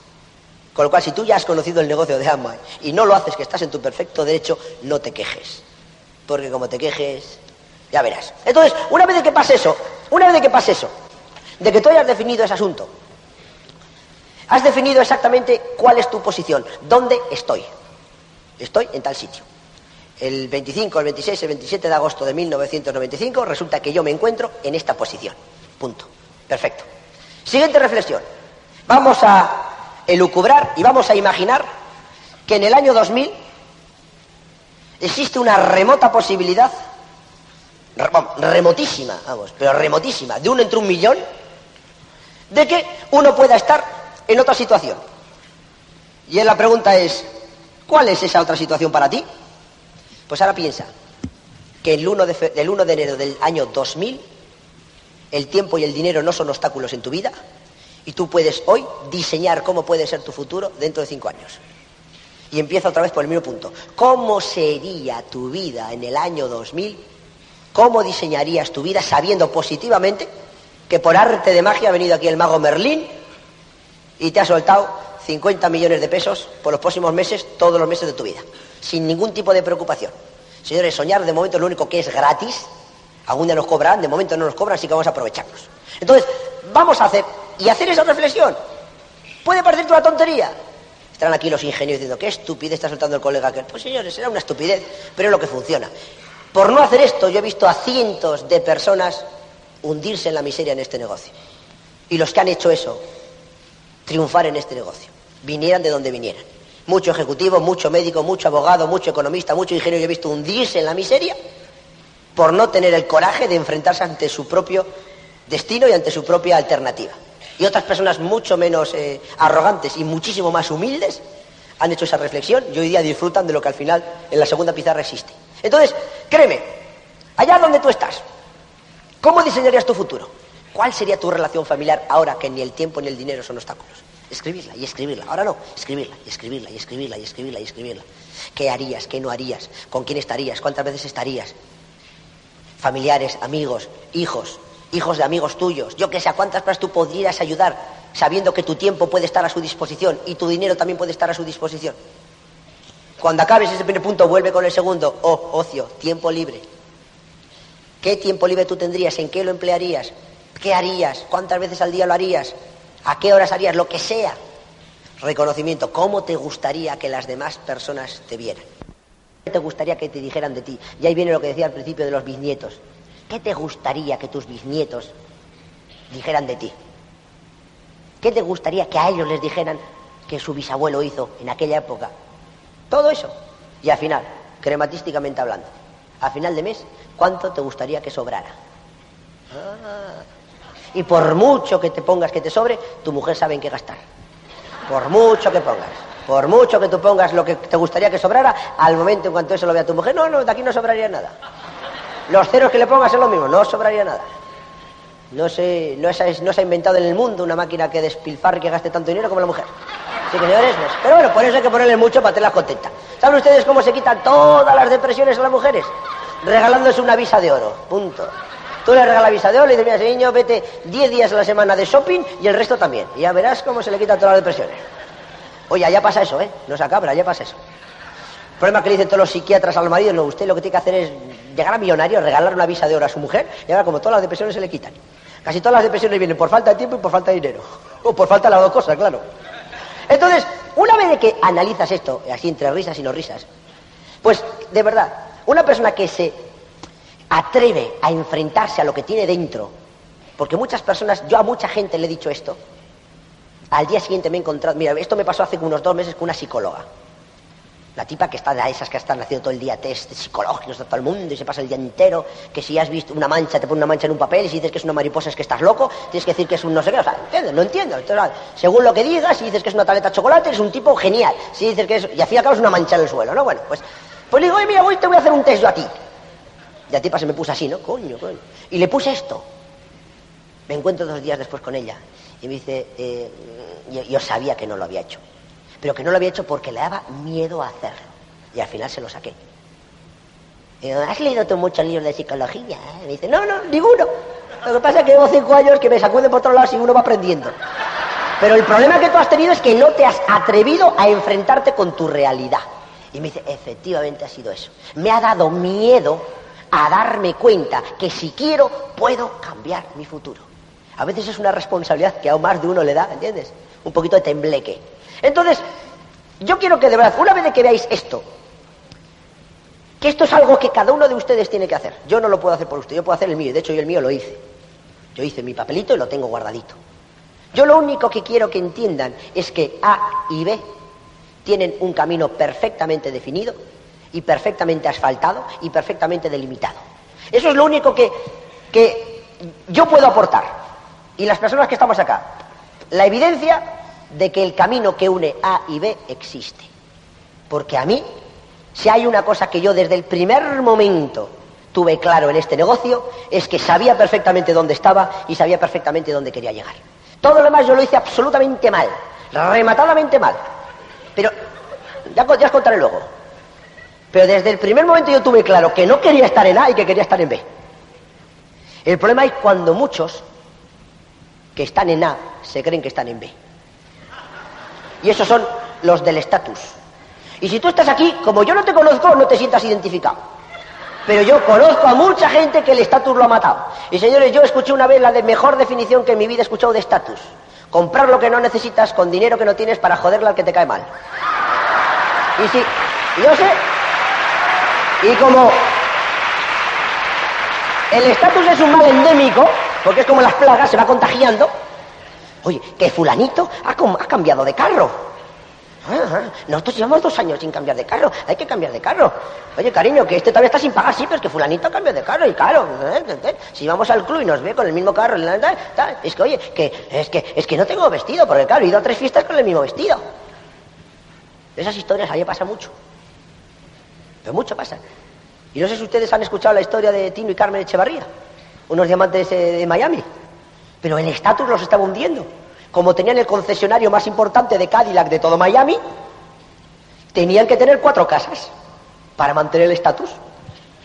S1: Con lo cual, si tú ya has conocido el negocio de Amway y no lo haces, que estás en tu perfecto derecho, no te quejes. Porque como te quejes, ya verás. Entonces, una vez de que pase eso, una vez de que pase eso, de que tú hayas definido ese asunto, has definido exactamente cuál es tu posición, dónde estoy. Estoy en tal sitio. El 25, el 26, el 27 de agosto de 1995 resulta que yo me encuentro en esta posición. Punto. Perfecto. Siguiente reflexión. Vamos a elucubrar y vamos a imaginar que en el año 2000 existe una remota posibilidad, remotísima, vamos, pero remotísima, de uno entre un millón, de que uno pueda estar en otra situación. Y la pregunta es, ¿cuál es esa otra situación para ti? Pues ahora piensa que el 1 de, el 1 de enero del año 2000 el tiempo y el dinero no son obstáculos en tu vida, y tú puedes hoy diseñar cómo puede ser tu futuro dentro de cinco años. Y empieza otra vez por el mismo punto. ¿Cómo sería tu vida en el año 2000? ¿Cómo diseñarías tu vida sabiendo positivamente que por arte de magia ha venido aquí el mago Merlín y te ha soltado 50 millones de pesos por los próximos meses, todos los meses de tu vida, sin ningún tipo de preocupación? Señores, soñar de momento lo único que es gratis. Algún día nos cobran, de momento no nos cobran, así que vamos a aprovecharnos. Entonces, vamos a hacer y hacer esa reflexión. Puede parecerte una tontería. Estarán aquí los ingenios diciendo, qué estupidez está soltando el colega aquel. Pues señores, será una estupidez, pero es lo que funciona. Por no hacer esto, yo he visto a cientos de personas hundirse en la miseria en este negocio. Y los que han hecho eso, triunfar en este negocio. Vinieran de donde vinieran. Mucho ejecutivo, mucho médico, mucho abogado, mucho economista, mucho ingeniero, yo he visto hundirse en la miseria por no tener el coraje de enfrentarse ante su propio destino y ante su propia alternativa. Y otras personas mucho menos eh, arrogantes y muchísimo más humildes han hecho esa reflexión y hoy día disfrutan de lo que al final en la segunda pizarra existe. Entonces, créeme, allá donde tú estás, ¿cómo diseñarías tu futuro? ¿Cuál sería tu relación familiar ahora que ni el tiempo ni el dinero son obstáculos? Escribirla y escribirla. Ahora no, escribirla y escribirla y escribirla y escribirla y escribirla. ¿Qué harías? ¿Qué no harías? ¿Con quién estarías? ¿Cuántas veces estarías? Familiares, amigos, hijos, hijos de amigos tuyos, yo que sé, a cuántas personas tú podrías ayudar sabiendo que tu tiempo puede estar a su disposición y tu dinero también puede estar a su disposición. Cuando acabes ese primer punto, vuelve con el segundo. Oh, ocio, tiempo libre. ¿Qué tiempo libre tú tendrías? ¿En qué lo emplearías? ¿Qué harías? ¿Cuántas veces al día lo harías? ¿A qué horas harías? Lo que sea. Reconocimiento. ¿Cómo te gustaría que las demás personas te vieran? ¿Qué te gustaría que te dijeran de ti? Y ahí viene lo que decía al principio de los bisnietos. ¿Qué te gustaría que tus bisnietos dijeran de ti? ¿Qué te gustaría que a ellos les dijeran que su bisabuelo hizo en aquella época? Todo eso. Y al final, crematísticamente hablando, a final de mes, ¿cuánto te gustaría que sobrara? Ah. Y por mucho que te pongas que te sobre, tu mujer sabe en qué gastar. Por mucho que pongas. Por mucho que tú pongas lo que te gustaría que sobrara, al momento en cuanto eso lo vea tu mujer, no, no, de aquí no sobraría nada. Los ceros que le pongas es lo mismo, no sobraría nada. No se, no, no se ha inventado en el mundo una máquina que despilfarre que gaste tanto dinero como la mujer. Sí, señores, pues. Pero bueno, por eso hay que ponerle mucho para tenerlas contentas. ¿Saben ustedes cómo se quitan todas las depresiones a las mujeres? Regalándose una visa de oro. Punto. Tú le regalas visa de oro y le dices, mira, niño, vete 10 días a la semana de shopping y el resto también. Y ya verás cómo se le quitan todas las depresiones. Oye, ya pasa eso, ¿eh? No se acaba, ya pasa eso. El problema que le dicen todos los psiquiatras al marido, no, usted lo que tiene que hacer es llegar a millonario, regalar una visa de oro a su mujer y ahora como todas las depresiones se le quitan. Casi todas las depresiones vienen por falta de tiempo y por falta de dinero. O por falta de las dos cosas, claro. Entonces, una vez que analizas esto, así entre risas y no risas, pues de verdad, una persona que se atreve a enfrentarse a lo que tiene dentro, porque muchas personas, yo a mucha gente le he dicho esto, al día siguiente me he encontrado, mira, esto me pasó hace unos dos meses con una psicóloga. La tipa que está de esas que están haciendo todo el día test psicológicos de todo el mundo y se pasa el día entero, que si has visto una mancha, te pone una mancha en un papel y si dices que es una mariposa es que estás loco, tienes que decir que es un no sé qué, o sea, ¿entiendes? No entiendo. Entonces, según lo que digas, si dices que es una tableta de chocolate, eres un tipo genial. Si dices que es, y al fin y al cabo es una mancha en el suelo, ¿no? Bueno, pues, pues le digo, oye, mira, voy, te voy a hacer un test yo a ti. La tipa se me puso así, ¿no? Coño, coño. Y le puse esto. Me encuentro dos días después con ella y me dice, eh, yo, sabía que no lo había hecho, pero que no lo había hecho porque le daba miedo a hacerlo. Y al final se lo saqué. Y ¿has leído tú muchos libros de psicología? Y me dice, no, no, ninguno. Lo que pasa es que llevo cinco años que me sacuden por todos lados y uno va aprendiendo. Pero el problema que tú has tenido es que no te has atrevido a enfrentarte con tu realidad. Y me dice, efectivamente ha sido eso. Me ha dado miedo a darme cuenta que si quiero puedo cambiar mi futuro. A veces es una responsabilidad que a más de uno le da, ¿entiendes? Un poquito de tembleque. Entonces, yo quiero que de verdad, una vez que veáis esto, que esto es algo que cada uno de ustedes tiene que hacer. Yo no lo puedo hacer por usted, yo puedo hacer el mío. De hecho, yo el mío lo hice. Yo hice mi papelito y lo tengo guardadito. Yo lo único que quiero que entiendan es que A y B tienen un camino perfectamente definido y perfectamente asfaltado y perfectamente delimitado. Eso es lo único que, que yo puedo aportar. Y las personas que estamos acá. La evidencia de que el camino que une A y B existe. Porque a mí si hay una cosa que yo desde el primer momento tuve claro en este negocio, es que sabía perfectamente dónde estaba y sabía perfectamente dónde quería llegar. Todo lo demás yo lo hice absolutamente mal, rematadamente mal. Pero ya, ya os contaré luego. Pero desde el primer momento yo tuve claro que no quería estar en A y que quería estar en B. El problema es cuando muchos que están en A se creen que están en B. Y esos son los del estatus. Y si tú estás aquí, como yo no te conozco, no te sientas identificado. Pero yo conozco a mucha gente que el estatus lo ha matado. Y señores, yo escuché una vez la de mejor definición que en mi vida he escuchado de estatus. Comprar lo que no necesitas con dinero que no tienes para joderle al que te cae mal. Y si, yo sé, y como el estatus es un mal endémico, porque es como las plagas, se va contagiando, oye, que fulanito ha, cambiado de carro. Nosotros llevamos dos años sin cambiar de carro, hay que cambiar de carro. Oye, cariño, que este todavía está sin pagar, sí, pero es que fulanito cambia de carro, y claro, ¿eh? ¿eh? ¿eh? si vamos al club y nos ve con el mismo carro, es que, oye, que es, que es que no tengo vestido, porque claro, he ido a tres fiestas con el mismo vestido. Esas historias ahí pasa mucho. Mucho pasa. Y no sé si ustedes han escuchado la historia de Tino y Carmen Echevarría, unos diamantes de Miami. Pero el estatus los estaba hundiendo como tenían el concesionario más importante de Cadillac de todo Miami, tenían que tener cuatro casas para mantener el estatus.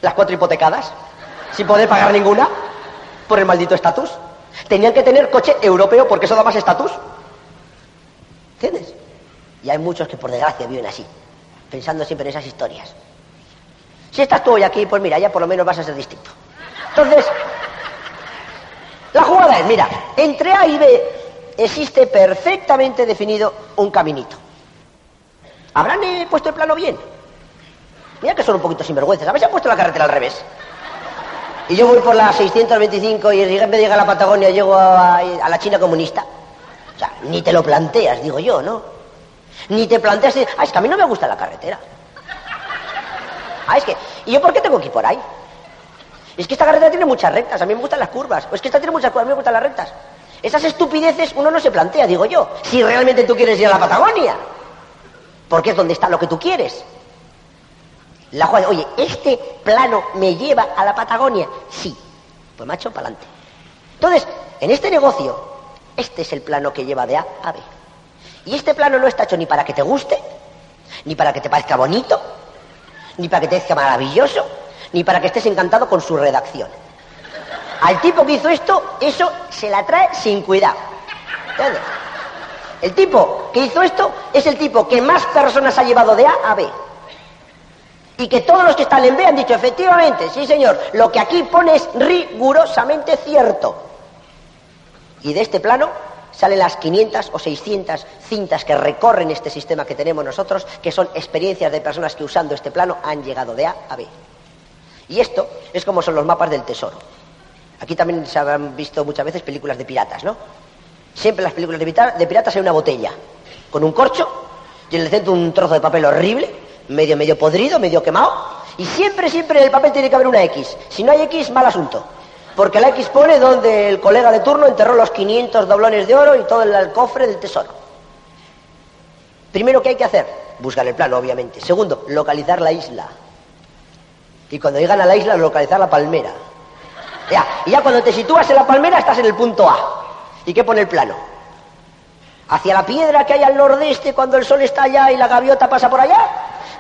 S1: Las cuatro hipotecadas, sin poder pagar ninguna por el maldito estatus. Tenían que tener coche europeo porque eso da más estatus. ¿Entiendes? Y hay muchos que por desgracia viven así, pensando siempre en esas historias. Si estás tú hoy aquí, pues mira, ya por lo menos vas a ser distinto. Entonces, la jugada ver, mira, entre A y B existe perfectamente definido un caminito. ¿Habrán eh, puesto el plano bien? Mira que son un poquito sinvergüenzas. Han puesto la carretera al revés. Y yo voy por la 625 y en vez a la Patagonia llego a, a la China comunista. O sea, ni te lo planteas, digo yo, ¿no? Ni te planteas, ah, es que a mí no me gusta la carretera. Ah, es que, ¿y yo por qué tengo que ir por ahí? Es que esta carretera tiene muchas rectas, a mí me gustan las curvas. O es que esta tiene muchas curvas, a mí me gustan las rectas. Esas estupideces uno no se plantea, digo yo, si realmente tú quieres ir a la Patagonia. Porque es donde está lo que tú quieres. La Juan, oye, ¿este plano me lleva a la Patagonia? Sí. Pues macho, para adelante. Entonces, en este negocio, este es el plano que lleva de A a B. Y este plano no está hecho ni para que te guste, ni para que te parezca bonito, ni para que te parezca maravilloso, ni para que estés encantado con su redacción. Al tipo que hizo esto, eso se la trae sin cuidado. ¿Entiendes? El tipo que hizo esto es el tipo que más personas ha llevado de A a B. Y que todos los que están en B han dicho, efectivamente, sí señor, lo que aquí pone es rigurosamente cierto. Y de este plano salen las 500 o 600 cintas que recorren este sistema que tenemos nosotros, que son experiencias de personas que usando este plano han llegado de A a B. Y esto es como son los mapas del tesoro. Aquí también se han visto muchas veces películas de piratas, ¿no? Siempre en las películas de piratas hay una botella con un corcho y en el centro un trozo de papel horrible, medio medio podrido, medio quemado, y siempre, siempre en el papel tiene que haber una X. Si no hay X, mal asunto. Porque la X pone donde el colega de turno enterró los 500 doblones de oro y todo el cofre del tesoro. Primero, ¿qué hay que hacer? Buscar el plano, obviamente. Segundo, localizar la isla. Y cuando llegan a la isla, localizar la palmera. Ya, y ya cuando te sitúas en la palmera, estás en el punto A. ¿Y qué pone el plano? Hacia la piedra que hay al nordeste cuando el sol está allá y la gaviota pasa por allá.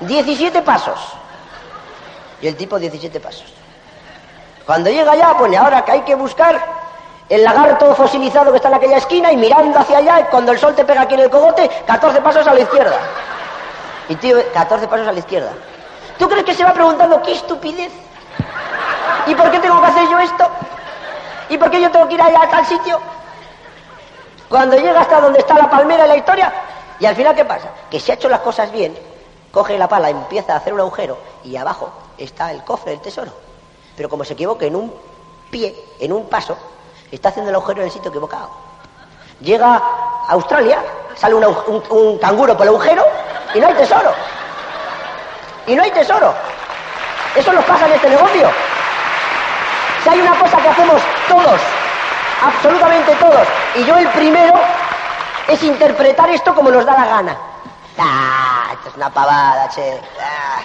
S1: 17 pasos. Y el tipo 17 pasos. Cuando llega allá, pone ahora que hay que buscar el lagarto fosilizado que está en aquella esquina y mirando hacia allá, cuando el sol te pega aquí en el cogote, 14 pasos a la izquierda. Y tío, 14 pasos a la izquierda. ¿Tú crees que se va preguntando qué estupidez? ¿Y por qué tengo que hacer yo esto? ¿Y por qué yo tengo que ir allá a tal sitio? Cuando llega hasta donde está la palmera en la historia, y al final, ¿qué pasa? Que si ha hecho las cosas bien, coge la pala, empieza a hacer un agujero, y abajo está el cofre del tesoro. Pero como se equivoca en un pie, en un paso, está haciendo el agujero en el sitio equivocado. Llega a Australia, sale un, canguro por el agujero y no hay tesoro. Y no hay tesoro. Eso nos pasa en este negocio. Si hay una cosa que hacemos todos, absolutamente todos, y yo el primero, es interpretar esto como nos da la gana. Ah, esto es una pavada, che. Ah.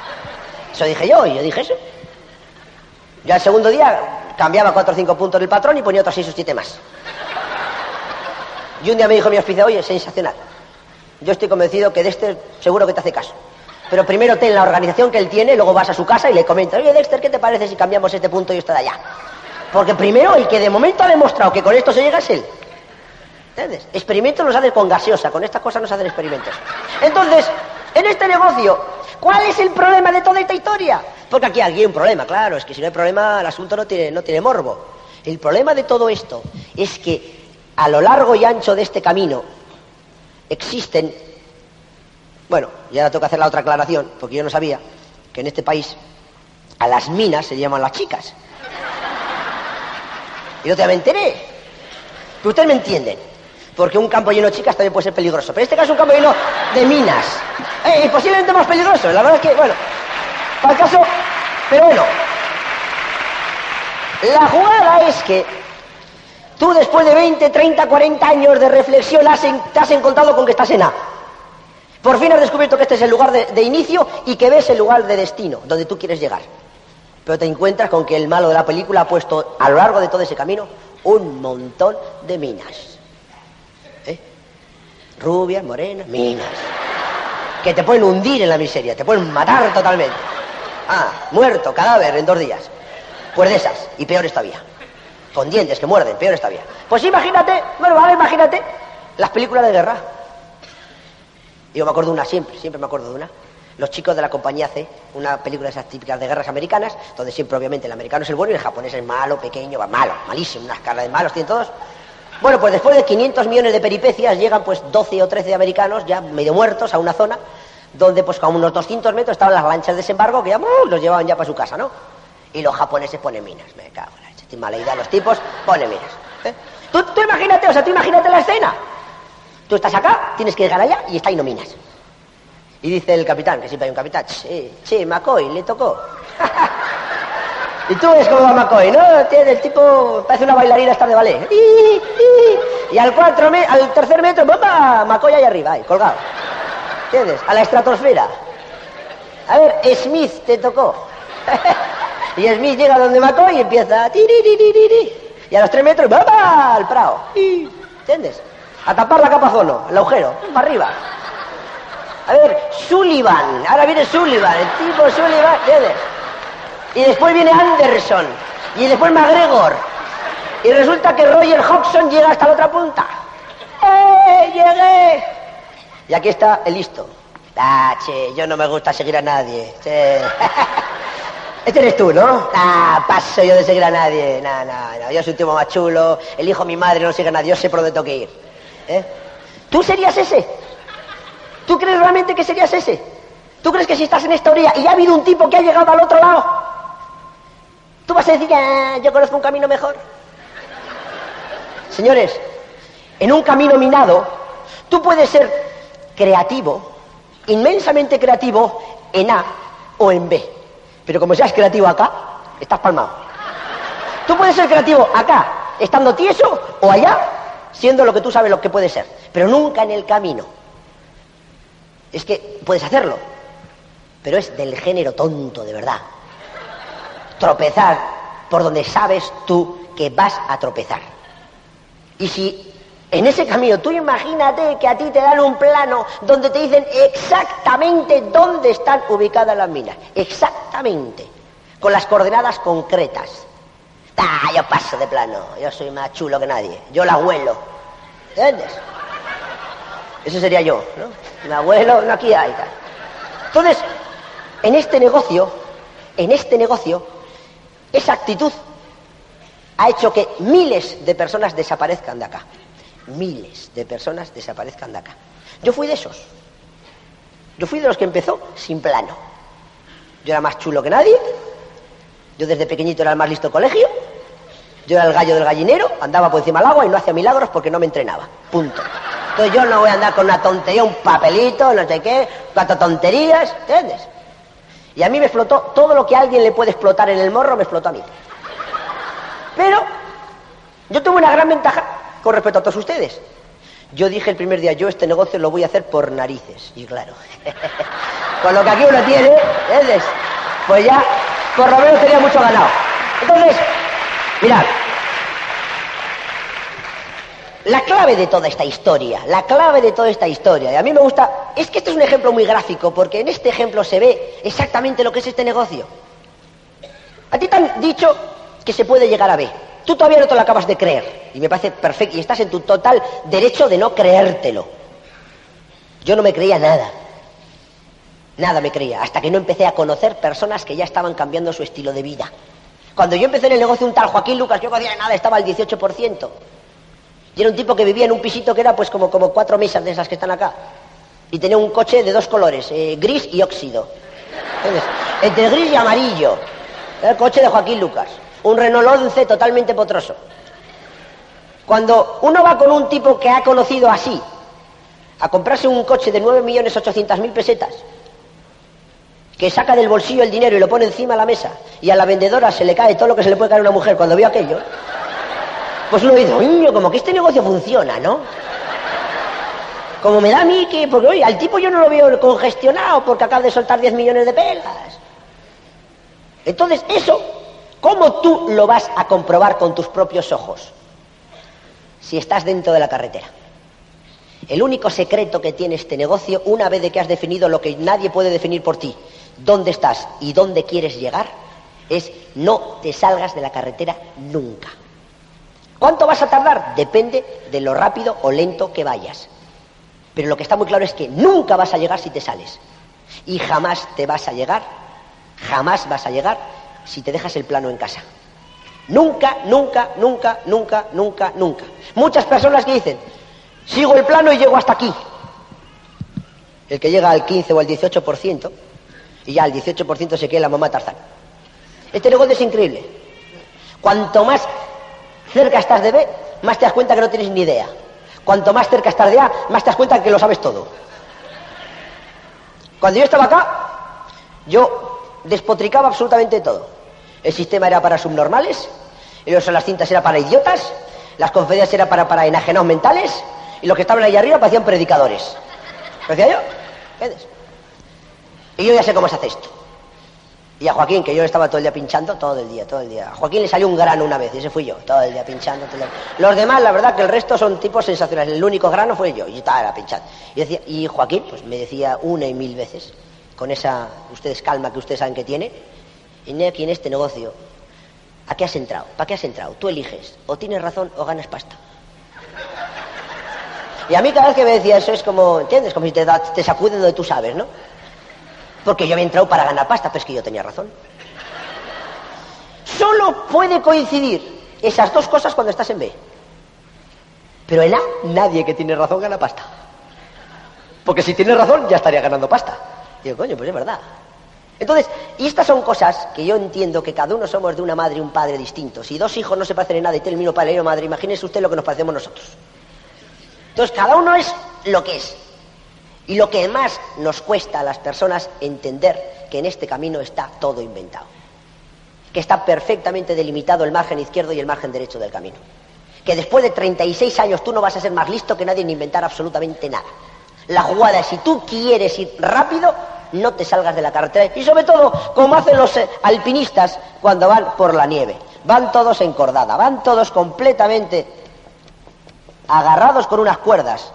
S1: Eso dije yo, y yo dije eso. Yo al segundo día cambiaba cuatro o cinco puntos del patrón y ponía otros seis o siete más. Y un día me dijo mi hospicio, oye, sensacional. Yo estoy convencido que de este seguro que te hace caso. Pero primero ten la organización que él tiene, luego vas a su casa y le comentas, oye Dexter, ¿qué te parece si cambiamos este punto y esto de allá? Porque primero el que de momento ha demostrado que con esto se llega es él. ¿Entiendes? Experimentos los hace con gaseosa, con estas cosas no se hacen experimentos. Entonces, en este negocio, ¿cuál es el problema de toda esta historia? Porque aquí hay un problema, claro, es que si no hay problema el asunto no tiene, no tiene morbo. El problema de todo esto es que a lo largo y ancho de este camino existen bueno, y ahora tengo que hacer la otra aclaración, porque yo no sabía que en este país a las minas se llaman las chicas. Y yo te me enteré. Que ustedes me entienden. Porque un campo lleno de chicas también puede ser peligroso. Pero en este caso es un campo lleno de minas. Eh, posiblemente más peligroso. La verdad es que, bueno, para el caso... Pero bueno, la jugada es que tú después de 20, 30, 40 años de reflexión te has encontrado con que estás en A. Por fin has descubierto que este es el lugar de, inicio y que ves el lugar de destino, donde tú quieres llegar. Pero te encuentras con que el malo de la película ha puesto a lo largo de todo ese camino un montón de minas. Rubias, morenas, minas. Que te pueden hundir en la miseria, te pueden matar totalmente. Ah, muerto, cadáver en dos días. Pues de esas, y peor todavía. Con dientes que muerden, peor todavía. Pues imagínate, bueno, vale, imagínate las películas de guerra. Yo me acuerdo de una siempre, siempre me acuerdo de una. Los chicos de la compañía C, una película de esas típicas de guerras americanas, donde siempre obviamente el americano es el bueno y el japonés es malo, pequeño, va malo, malísimo, una escala de malos tienen todos. Bueno, pues después de 500 millones de peripecias llegan pues 12 o 13 americanos ya medio muertos a una zona donde pues a unos 200 metros estaban las lanchas de desembarco que ya ¡uh! los llevaban ya para su casa, ¿no? Y los japoneses ponen minas, me cago en la leche, mala idea, los tipos ponen minas. ¿eh? ¿Tú, tú imagínate, o sea, tú imagínate la escena. Tú estás acá, tienes que llegar allá y está ahí no minas. Y dice el capitán, que siempre hay un capitán, che, che, McCoy, le tocó. y tú ves cómo va McCoy, ¿no? Tiene el tipo, parece una bailarina esta de ballet. Y al, cuatro al tercer metro, ¡bomba! McCoy ahí arriba, ahí, colgado. ¿Entiendes? A la estratosfera. A ver, Smith te tocó. y Smith llega donde McCoy y empieza. Y a los tres metros, ¡bomba! Al prado. ¿Entiendes? A tapar la capa zono, el agujero, para arriba. A ver, Sullivan, ahora viene Sullivan, el tipo Sullivan, ¿entiendes? Y después viene Anderson, y después McGregor. Y resulta que Roger Hodgson llega hasta la otra punta. ¡Eh! ¡Llegué! Y aquí está el listo. Ah, che, yo no me gusta seguir a nadie. Este eres tú, ¿no? Ah, paso yo de seguir a nadie. No, no, no. Yo soy un tipo más chulo. El hijo de mi madre no sigue a nadie. Yo sé por dónde tengo que ir. ¿Eh? ¿Tú serías ese? ¿Tú crees realmente que serías ese? ¿Tú crees que si estás en esta orilla y ha habido un tipo que ha llegado al otro lado, tú vas a decir, ah, yo conozco un camino mejor? Señores, en un camino minado, tú puedes ser creativo, inmensamente creativo en A o en B. Pero como seas creativo acá, estás palmado. Tú puedes ser creativo acá, estando tieso, o allá, siendo lo que tú sabes lo que puede ser. Pero nunca en el camino. Es que puedes hacerlo, pero es del género tonto, de verdad. Tropezar por donde sabes tú que vas a tropezar. Y si en ese camino tú imagínate que a ti te dan un plano donde te dicen exactamente dónde están ubicadas las minas, exactamente, con las coordenadas concretas. Ah, yo paso de plano, yo soy más chulo que nadie, yo la huelo. ¿Entiendes? Eso sería yo, ¿no? Mi abuelo, no aquí hay. Entonces, en este negocio, en este negocio, esa actitud ha hecho que miles de personas desaparezcan de acá. Miles de personas desaparezcan de acá. Yo fui de esos. Yo fui de los que empezó sin plano. Yo era más chulo que nadie. Yo desde pequeñito era el más listo del colegio. Yo era el gallo del gallinero, andaba por encima del agua y no hacía milagros porque no me entrenaba. Punto. Entonces yo no voy a andar con una tontería, un papelito, no sé qué, cuatro tonterías, ¿entiendes? Y a mí me explotó todo lo que a alguien le puede explotar en el morro, me explotó a mí. Pero yo tuve una gran ventaja con respecto a todos ustedes. Yo dije el primer día, yo este negocio lo voy a hacer por narices. Y claro, con lo que aquí uno tiene, ¿entiendes? Pues ya, por lo menos tenía mucho ganado. Entonces, mirad, la clave de toda esta historia, la clave de toda esta historia, y a mí me gusta, es que este es un ejemplo muy gráfico, porque en este ejemplo se ve exactamente lo que es este negocio. A ti te han dicho que se puede llegar a B. Tú todavía no te lo acabas de creer, y me parece perfecto, y estás en tu total derecho de no creértelo. Yo no me creía nada. Nada me creía, hasta que no empecé a conocer personas que ya estaban cambiando su estilo de vida. Cuando yo empecé en el negocio un tal Joaquín Lucas, yo no hacía nada, estaba al 18%. Y era un tipo que vivía en un pisito que era pues como, cuatro mesas de esas que están acá. Y tenía un coche de dos colores, eh, gris y óxido. entre gris y amarillo. Era el coche de Joaquín Lucas. Un Renault 11 totalmente potroso. Cuando uno va con un tipo que ha conocido así, a comprarse un coche de 9.800.000 pesetas, que saca del bolsillo el dinero y lo pone encima de la mesa, y a la vendedora se le cae todo lo que se le puede caer a una mujer cuando vio aquello, pues uno dice, niño, como que este negocio funciona, ¿no? Como me da a mí que, porque oye, al tipo yo no lo veo congestionado porque acaba de soltar 10 millones de pelas. Entonces, eso, ¿cómo tú lo vas a comprobar con tus propios ojos? Si estás dentro de la carretera. El único secreto que tiene este negocio, una vez de que has definido lo que nadie puede definir por ti, dónde estás y dónde quieres llegar, es no te salgas de la carretera nunca. ¿Cuánto vas a tardar? Depende de lo rápido o lento que vayas. Pero lo que está muy claro es que nunca vas a llegar si te sales. Y jamás te vas a llegar, jamás vas a llegar si te dejas el plano en casa. Nunca, nunca, nunca, nunca, nunca, nunca. Muchas personas que dicen, sigo el plano y llego hasta aquí. El que llega al 15 o al 18%, y ya al 18% se queda la mamá Tarzán. Este negocio es increíble. Cuanto más cerca estás de B, más te das cuenta que no tienes ni idea. Cuanto más cerca estás de A, más te das cuenta que lo sabes todo. Cuando yo estaba acá, yo despotricaba absolutamente todo. El sistema era para subnormales, y las cintas era para idiotas, las conferencias era para, para enajenados mentales, y los que estaban ahí arriba parecían predicadores. ¿Lo decía yo? ¿Entiendes? Y yo ya sé cómo se hace esto. Y a Joaquín, que yo estaba todo el día pinchando, todo el día, todo el día. A Joaquín le salió un grano una vez, y ese fui yo, todo el día pinchando. Todo el día. Los demás, la verdad, que el resto son tipos sensacionales. El único grano fue yo, y estaba pinchando. Y, decía, y Joaquín, pues me decía una y mil veces, con esa, ustedes calma que ustedes saben que tiene, y aquí en este negocio, ¿a qué has entrado? ¿Para qué has entrado? Tú eliges, o tienes razón o ganas pasta. Y a mí cada vez que me decía eso es como, ¿entiendes? Como si te, da, te sacuden donde tú sabes, ¿no? Porque yo había entrado para ganar pasta, pero es que yo tenía razón. Solo puede coincidir esas dos cosas cuando estás en B. Pero en A, nadie que tiene razón gana pasta. Porque si tiene razón, ya estaría ganando pasta. Y digo, coño, pues es verdad. Entonces, y estas son cosas que yo entiendo que cada uno somos de una madre y un padre distintos. Si dos hijos no se parecen en nada y tienen el mismo madre, imagínese usted lo que nos parecemos nosotros. Entonces, cada uno es lo que es. Y lo que más nos cuesta a las personas entender que en este camino está todo inventado. Que está perfectamente delimitado el margen izquierdo y el margen derecho del camino. Que después de 36 años tú no vas a ser más listo que nadie en inventar absolutamente nada. La jugada es si tú quieres ir rápido, no te salgas de la carretera. Y sobre todo, como hacen los eh, alpinistas cuando van por la nieve. Van todos encordada, van todos completamente agarrados con unas cuerdas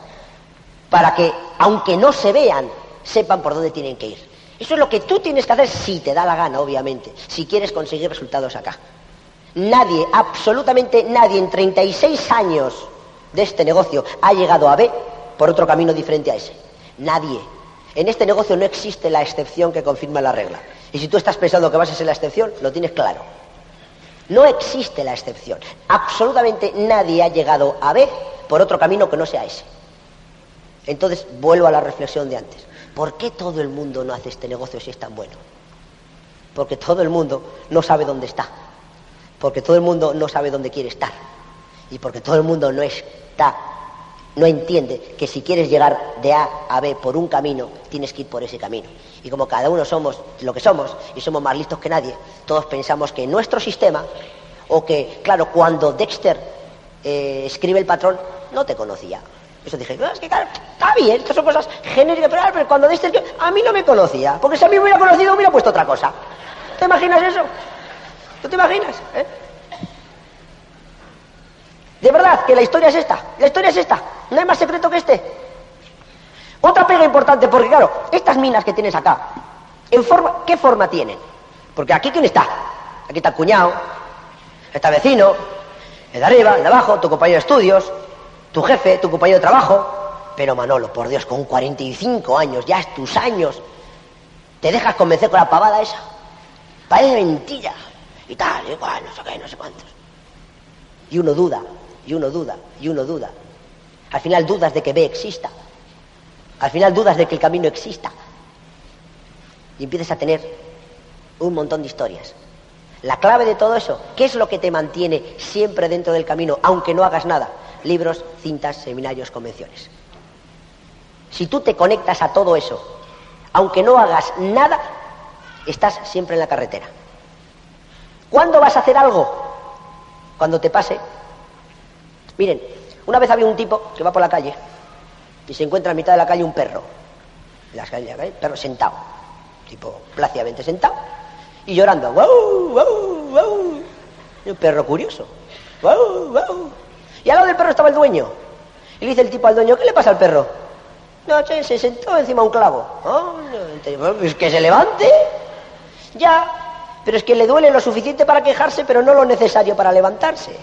S1: para que, aunque no se vean, sepan por dónde tienen que ir. Eso es lo que tú tienes que hacer si te da la gana, obviamente, si quieres conseguir resultados acá. Nadie, absolutamente nadie en 36 años de este negocio ha llegado a B por otro camino diferente a ese. Nadie. En este negocio no existe la excepción que confirma la regla. Y si tú estás pensando que vas a ser la excepción, lo tienes claro. No existe la excepción. Absolutamente nadie ha llegado a B por otro camino que no sea ese. Entonces vuelvo a la reflexión de antes. ¿Por qué todo el mundo no hace este negocio si es tan bueno? Porque todo el mundo no sabe dónde está. Porque todo el mundo no sabe dónde quiere estar. Y porque todo el mundo no está no entiende que si quieres llegar de A a B por un camino, tienes que ir por ese camino. Y como cada uno somos lo que somos y somos más listos que nadie, todos pensamos que nuestro sistema, o que, claro, cuando Dexter eh, escribe el patrón, no te conocía. Eso dije, es que claro, está bien, estas son cosas genéricas, pero, cuando Dexter, a mí no me conocía, porque si a mí me hubiera conocido, hubiera puesto otra cosa. ¿Te imaginas eso? ¿Tú te imaginas? Eh? De verdad que la historia es esta, la historia es esta, no hay más secreto que este. Otra pega importante, porque claro, estas minas que tienes acá, ¿en forma, ¿qué forma tienen? Porque aquí quién está? Aquí está el cuñado, está el vecino, el de arriba, el de abajo, tu compañero de estudios, tu jefe, tu compañero de trabajo. Pero Manolo, por Dios, con 45 años, ya es tus años, ¿te dejas convencer con la pavada esa? Parece mentira. Y tal, igual, no sé qué, no sé cuántos. Y uno duda, y uno duda, y uno duda. Al final dudas de que B exista. Al final dudas de que el camino exista. Y empiezas a tener un montón de historias. La clave de todo eso, ¿qué es lo que te mantiene siempre dentro del camino, aunque no hagas nada? Libros, cintas, seminarios, convenciones. Si tú te conectas a todo eso, aunque no hagas nada, estás siempre en la carretera. ¿Cuándo vas a hacer algo? Cuando te pase Miren, una vez había un tipo que va por la calle y se encuentra a mitad de la calle un perro. En la calle, ¿eh? perro sentado, tipo plácidamente sentado, y llorando. ¡Wow! ¡Wow! ¡Wow! un perro curioso. ¡Wow! ¡Wow! Y al lado del perro estaba el dueño. Y le dice el tipo al dueño, ¿qué le pasa al perro? No, che, se sentó encima un clavo. Oh, pues que se levante. Ya, pero es que le duele lo suficiente para quejarse, pero no lo necesario para levantarse.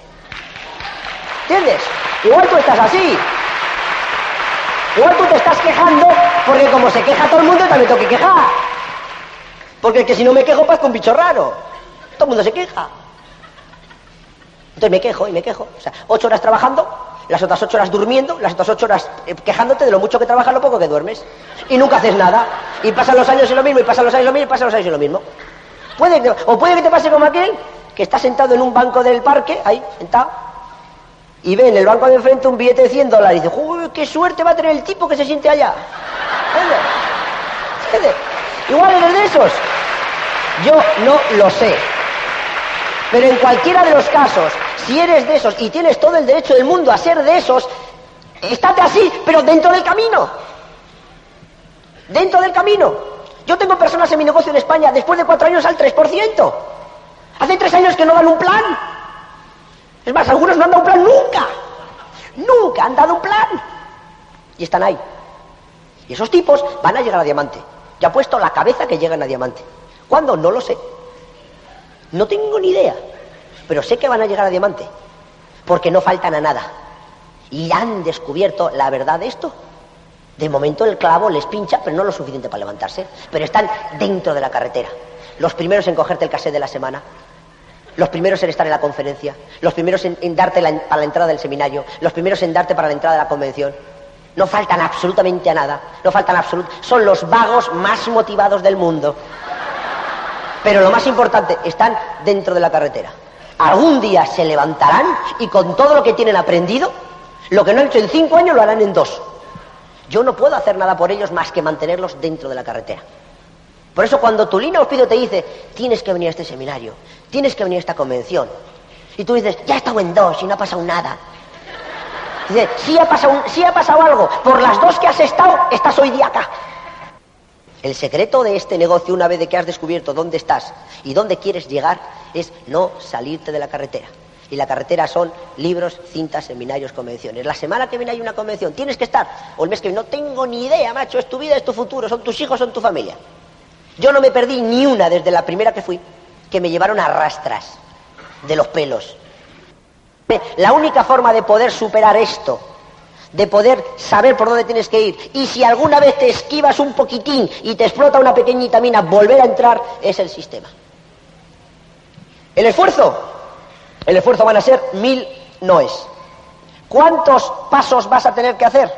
S1: ¿Entiendes? Igual tú estás así. Igual tú te estás quejando porque como se queja todo el mundo, también tengo que quejar. Porque es que si no me quejo, pues con bicho raro. Todo el mundo se queja. Entonces me quejo y me quejo. O sea, ocho horas trabajando, las otras ocho horas durmiendo, las otras ocho horas eh, quejándote de lo mucho que trabajas, lo poco que duermes. Y nunca haces nada. Y pasan los años y lo mismo, y pasan los años y lo mismo, y pasan los años y lo mismo. Puede o puede que te pase como aquel que está sentado en un banco del parque, ahí, sentado, y ve en el banco de enfrente un billete de 100 dólares y dice, ¡Uy, qué suerte va a tener el tipo que se siente allá! ¿Entiendes? ¿Entiendes? Igual eres de esos. Yo no lo sé. Pero en cualquiera de los casos, si eres de esos y tienes todo el derecho del mundo a ser de esos, estate así, pero dentro del camino. Dentro del camino. Yo tengo personas en mi negocio en España, después de cuatro años al 3%. Hace tres años que no dan un plan. Es más, algunos no han dado un plan nunca. Nunca han dado un plan. Y están ahí. Y esos tipos van a llegar a diamante. Ya he puesto la cabeza que llegan a diamante. ¿Cuándo? No lo sé. No tengo ni idea. Pero sé que van a llegar a diamante. Porque no faltan a nada. Y han descubierto la verdad de esto. De momento el clavo les pincha, pero no lo suficiente para levantarse. Pero están dentro de la carretera. Los primeros en cogerte el cassette de la semana. Los primeros en estar en la conferencia. Los primeros en, darte para la entrada del seminario. Los primeros en darte para la entrada de la convención. No faltan absolutamente a nada. No faltan absolutamente. Son los vagos más motivados del mundo. Pero lo más importante, están dentro de la carretera. Algún día se levantarán y con todo lo que tienen aprendido, lo que no han hecho en cinco años lo harán en dos. Yo no puedo hacer nada por ellos más que mantenerlos dentro de la carretera. Por eso cuando tu línea Ospido te dice, tienes que venir a este seminario, tienes que venir a esta convención, y tú dices, ya he estado en dos y no ha pasado nada. Dice, sí ha pasado, sí ha pasado algo, por las dos que has estado, estás hoy día acá. El secreto de este negocio, una vez de que has descubierto dónde estás y dónde quieres llegar, es no salirte de la carretera. Y la carretera son libros, cintas, seminarios, convenciones. La semana que viene hay una convención, tienes que estar. O el mes que viene, no tengo ni idea, macho, es tu vida, es tu futuro, son tus hijos, son tu familia. Yo no me perdí ni una desde la primera que fui, que me llevaron a rastras de los pelos. La única forma de poder superar esto, de poder saber por dónde tienes que ir, y si alguna vez te esquivas un poquitín y te explota una pequeñita mina, volver a entrar, es el sistema. El esfuerzo, el esfuerzo van a ser mil noes. ¿Cuántos pasos vas a tener que hacer?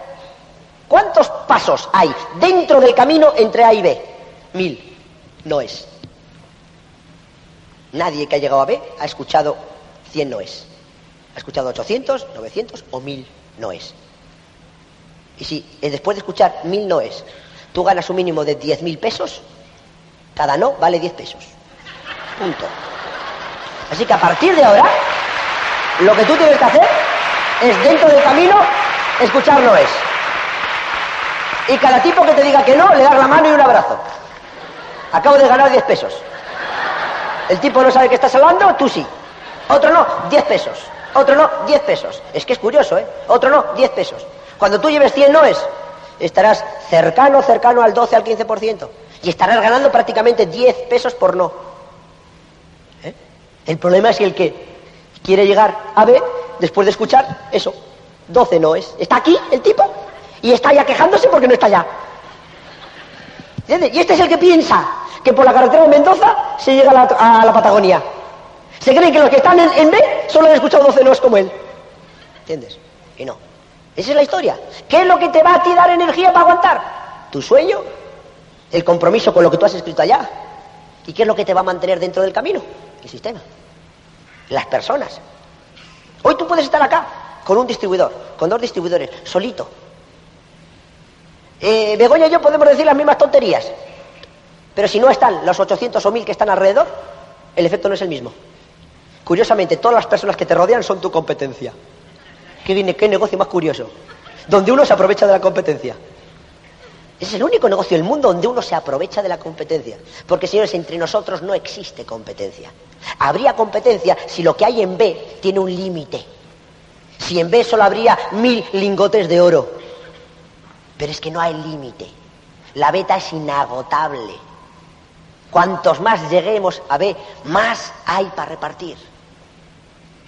S1: ¿Cuántos pasos hay dentro del camino entre A y B? Mil noes. Nadie que ha llegado a B ha escuchado 100 noes. Ha escuchado 800, 900 o 1000 noes. Y si eh, después de escuchar 1000 noes tú ganas un mínimo de 10.000 pesos, cada no vale 10 pesos. Punto. Así que a partir de ahora, lo que tú tienes que hacer es dentro del camino escuchar noes. Y cada tipo que te diga que no, le das la mano y un abrazo. Acabo de ganar 10 pesos. El tipo no sabe que estás hablando, tú sí. Otro no, 10 pesos. Otro no, 10 pesos. Es que es curioso, ¿eh? Otro no, 10 pesos. Cuando tú lleves 100 noes, estarás cercano, cercano al 12, al 15%. Y estarás ganando prácticamente 10 pesos por no. ¿Eh? El problema es el que quiere llegar a B, después de escuchar eso, 12 noes. Está aquí el tipo y está ya quejándose porque no está allá. ¿Entiendes? Y este es el que piensa que por la carretera de Mendoza se llega a la, Patagonia. Se creen que los que están en, B solo han escuchado 12 noes como él. ¿Entiendes? Y no. Esa es la historia. ¿Qué es lo que te va a ti dar energía para aguantar? Tu sueño, el compromiso con lo que tú has escrito allá. ¿Y qué es lo que te va a mantener dentro del camino? El sistema. Las personas. Hoy tú puedes estar acá con un distribuidor, con dos distribuidores, solito. Eh, Begoña y yo podemos decir las mismas tonterías. Pero si no están los 800 o 1000 que están alrededor, el efecto no es el mismo. Curiosamente, todas las personas que te rodean son tu competencia. ¿Qué, qué negocio más curioso? Donde uno se aprovecha de la competencia. Es el único negocio del mundo donde uno se aprovecha de la competencia. Porque, señores, entre nosotros no existe competencia. Habría competencia si lo que hay en B tiene un límite. Si en B solo habría mil lingotes de oro. Pero es que no hay límite. La beta es inagotable. Cuantos más lleguemos a B, más hay para repartir.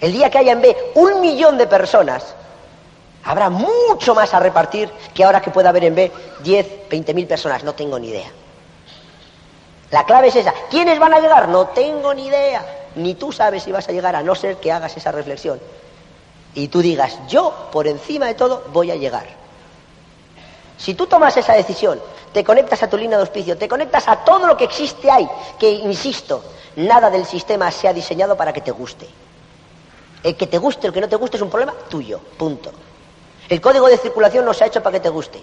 S1: El día que haya en B un millón de personas, habrá mucho más a repartir que ahora que pueda haber en B 10, 20 mil personas. No tengo ni idea. La clave es esa. ¿Quiénes van a llegar? No tengo ni idea. ni tú sabes si vas a llegar a no ser que hagas esa reflexión. Y tú digas, yo por encima de todo voy a llegar. Si tú tomas esa decisión, te conectas a tu línea de auspicio, te conectas a todo lo que existe ahí, que, insisto, nada del sistema se ha diseñado para que te guste. El que te guste, el que no te guste es un problema tuyo, punto. El código de circulación no se ha hecho para que te guste.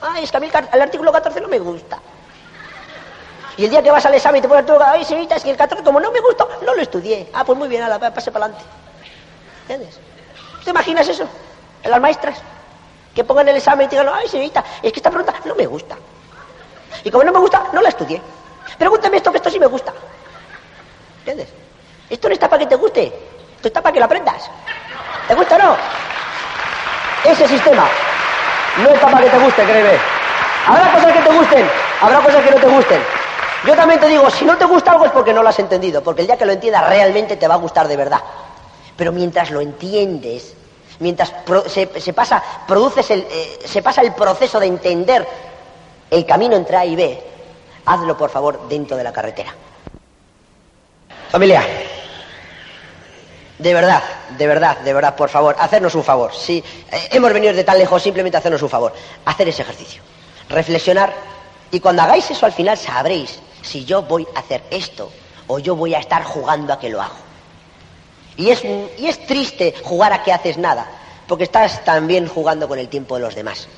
S1: Ah, es que a mí el, artículo 14 no me gusta. Y el día que vas al examen y te pones todo, ay, señorita, es que el 14 como no me gustó, no lo estudié. Ah, pues muy bien, la pase para adelante. ¿Entiendes? ¿Te imaginas eso? Las maestras. Que pongan el examen y digan, ay, señorita, es que esta pregunta no me gusta. Y como no me gusta, no la estudié. Pregúntame esto, que esto sí me gusta. ¿Entiendes? Esto no está para que te guste, esto está para que lo aprendas. ¿Te gusta o no? Ese sistema no está para que te guste, créeme. Habrá cosas que te gusten, habrá cosas que no te gusten. Yo también te digo, si no te gusta algo es porque no lo has entendido, porque el día que lo entiendas realmente te va a gustar de verdad. Pero mientras lo entiendes, mientras se, pasa, produces el, eh, se pasa el proceso de entender el camino entre A y B, hazlo por favor dentro de la carretera. Familia, de verdad, de verdad, de verdad, por favor, hacernos un favor. Si eh, hemos venido de tan lejos, simplemente hacernos un favor. Hacer ese ejercicio. Reflexionar. Y cuando hagáis eso al final sabréis si yo voy a hacer esto o yo voy a estar jugando a que lo hago. Y es, y es triste jugar a que haces nada, porque estás también jugando con el tiempo de los demás.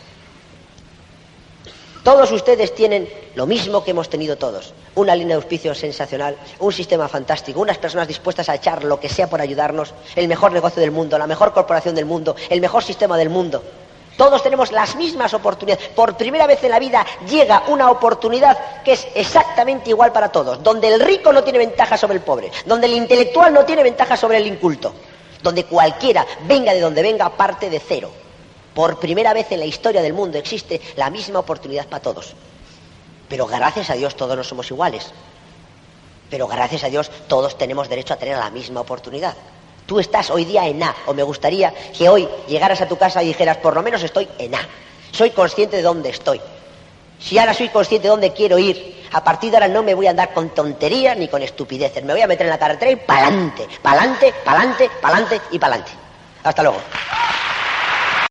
S1: Todos ustedes tienen lo mismo que hemos tenido todos. Una línea de auspicio sensacional, un sistema fantástico, unas personas dispuestas a echar lo que sea por ayudarnos, el mejor negocio del mundo, la mejor corporación del mundo, el mejor sistema del mundo. Todos tenemos las mismas oportunidades. Por primera vez en la vida llega una oportunidad que es exactamente igual para todos, donde el rico no tiene ventaja sobre el pobre, donde el intelectual no tiene ventaja sobre el inculto, donde cualquiera, venga de donde venga, parte de cero. Por primera vez en la historia del mundo existe la misma oportunidad para todos. Pero gracias a Dios todos no somos iguales. Pero gracias a Dios todos tenemos derecho a tener la misma oportunidad. Tú estás hoy día en A, o me gustaría que hoy llegaras a tu casa y dijeras, por lo menos estoy en A. Soy consciente de dónde estoy. Si ahora soy consciente de dónde quiero ir, a partir de ahora no me voy a andar con tonterías ni con estupideces. Me voy a meter en la carretera y pa'lante, pa'lante, pa'lante, pa'lante y pa'lante. Hasta luego.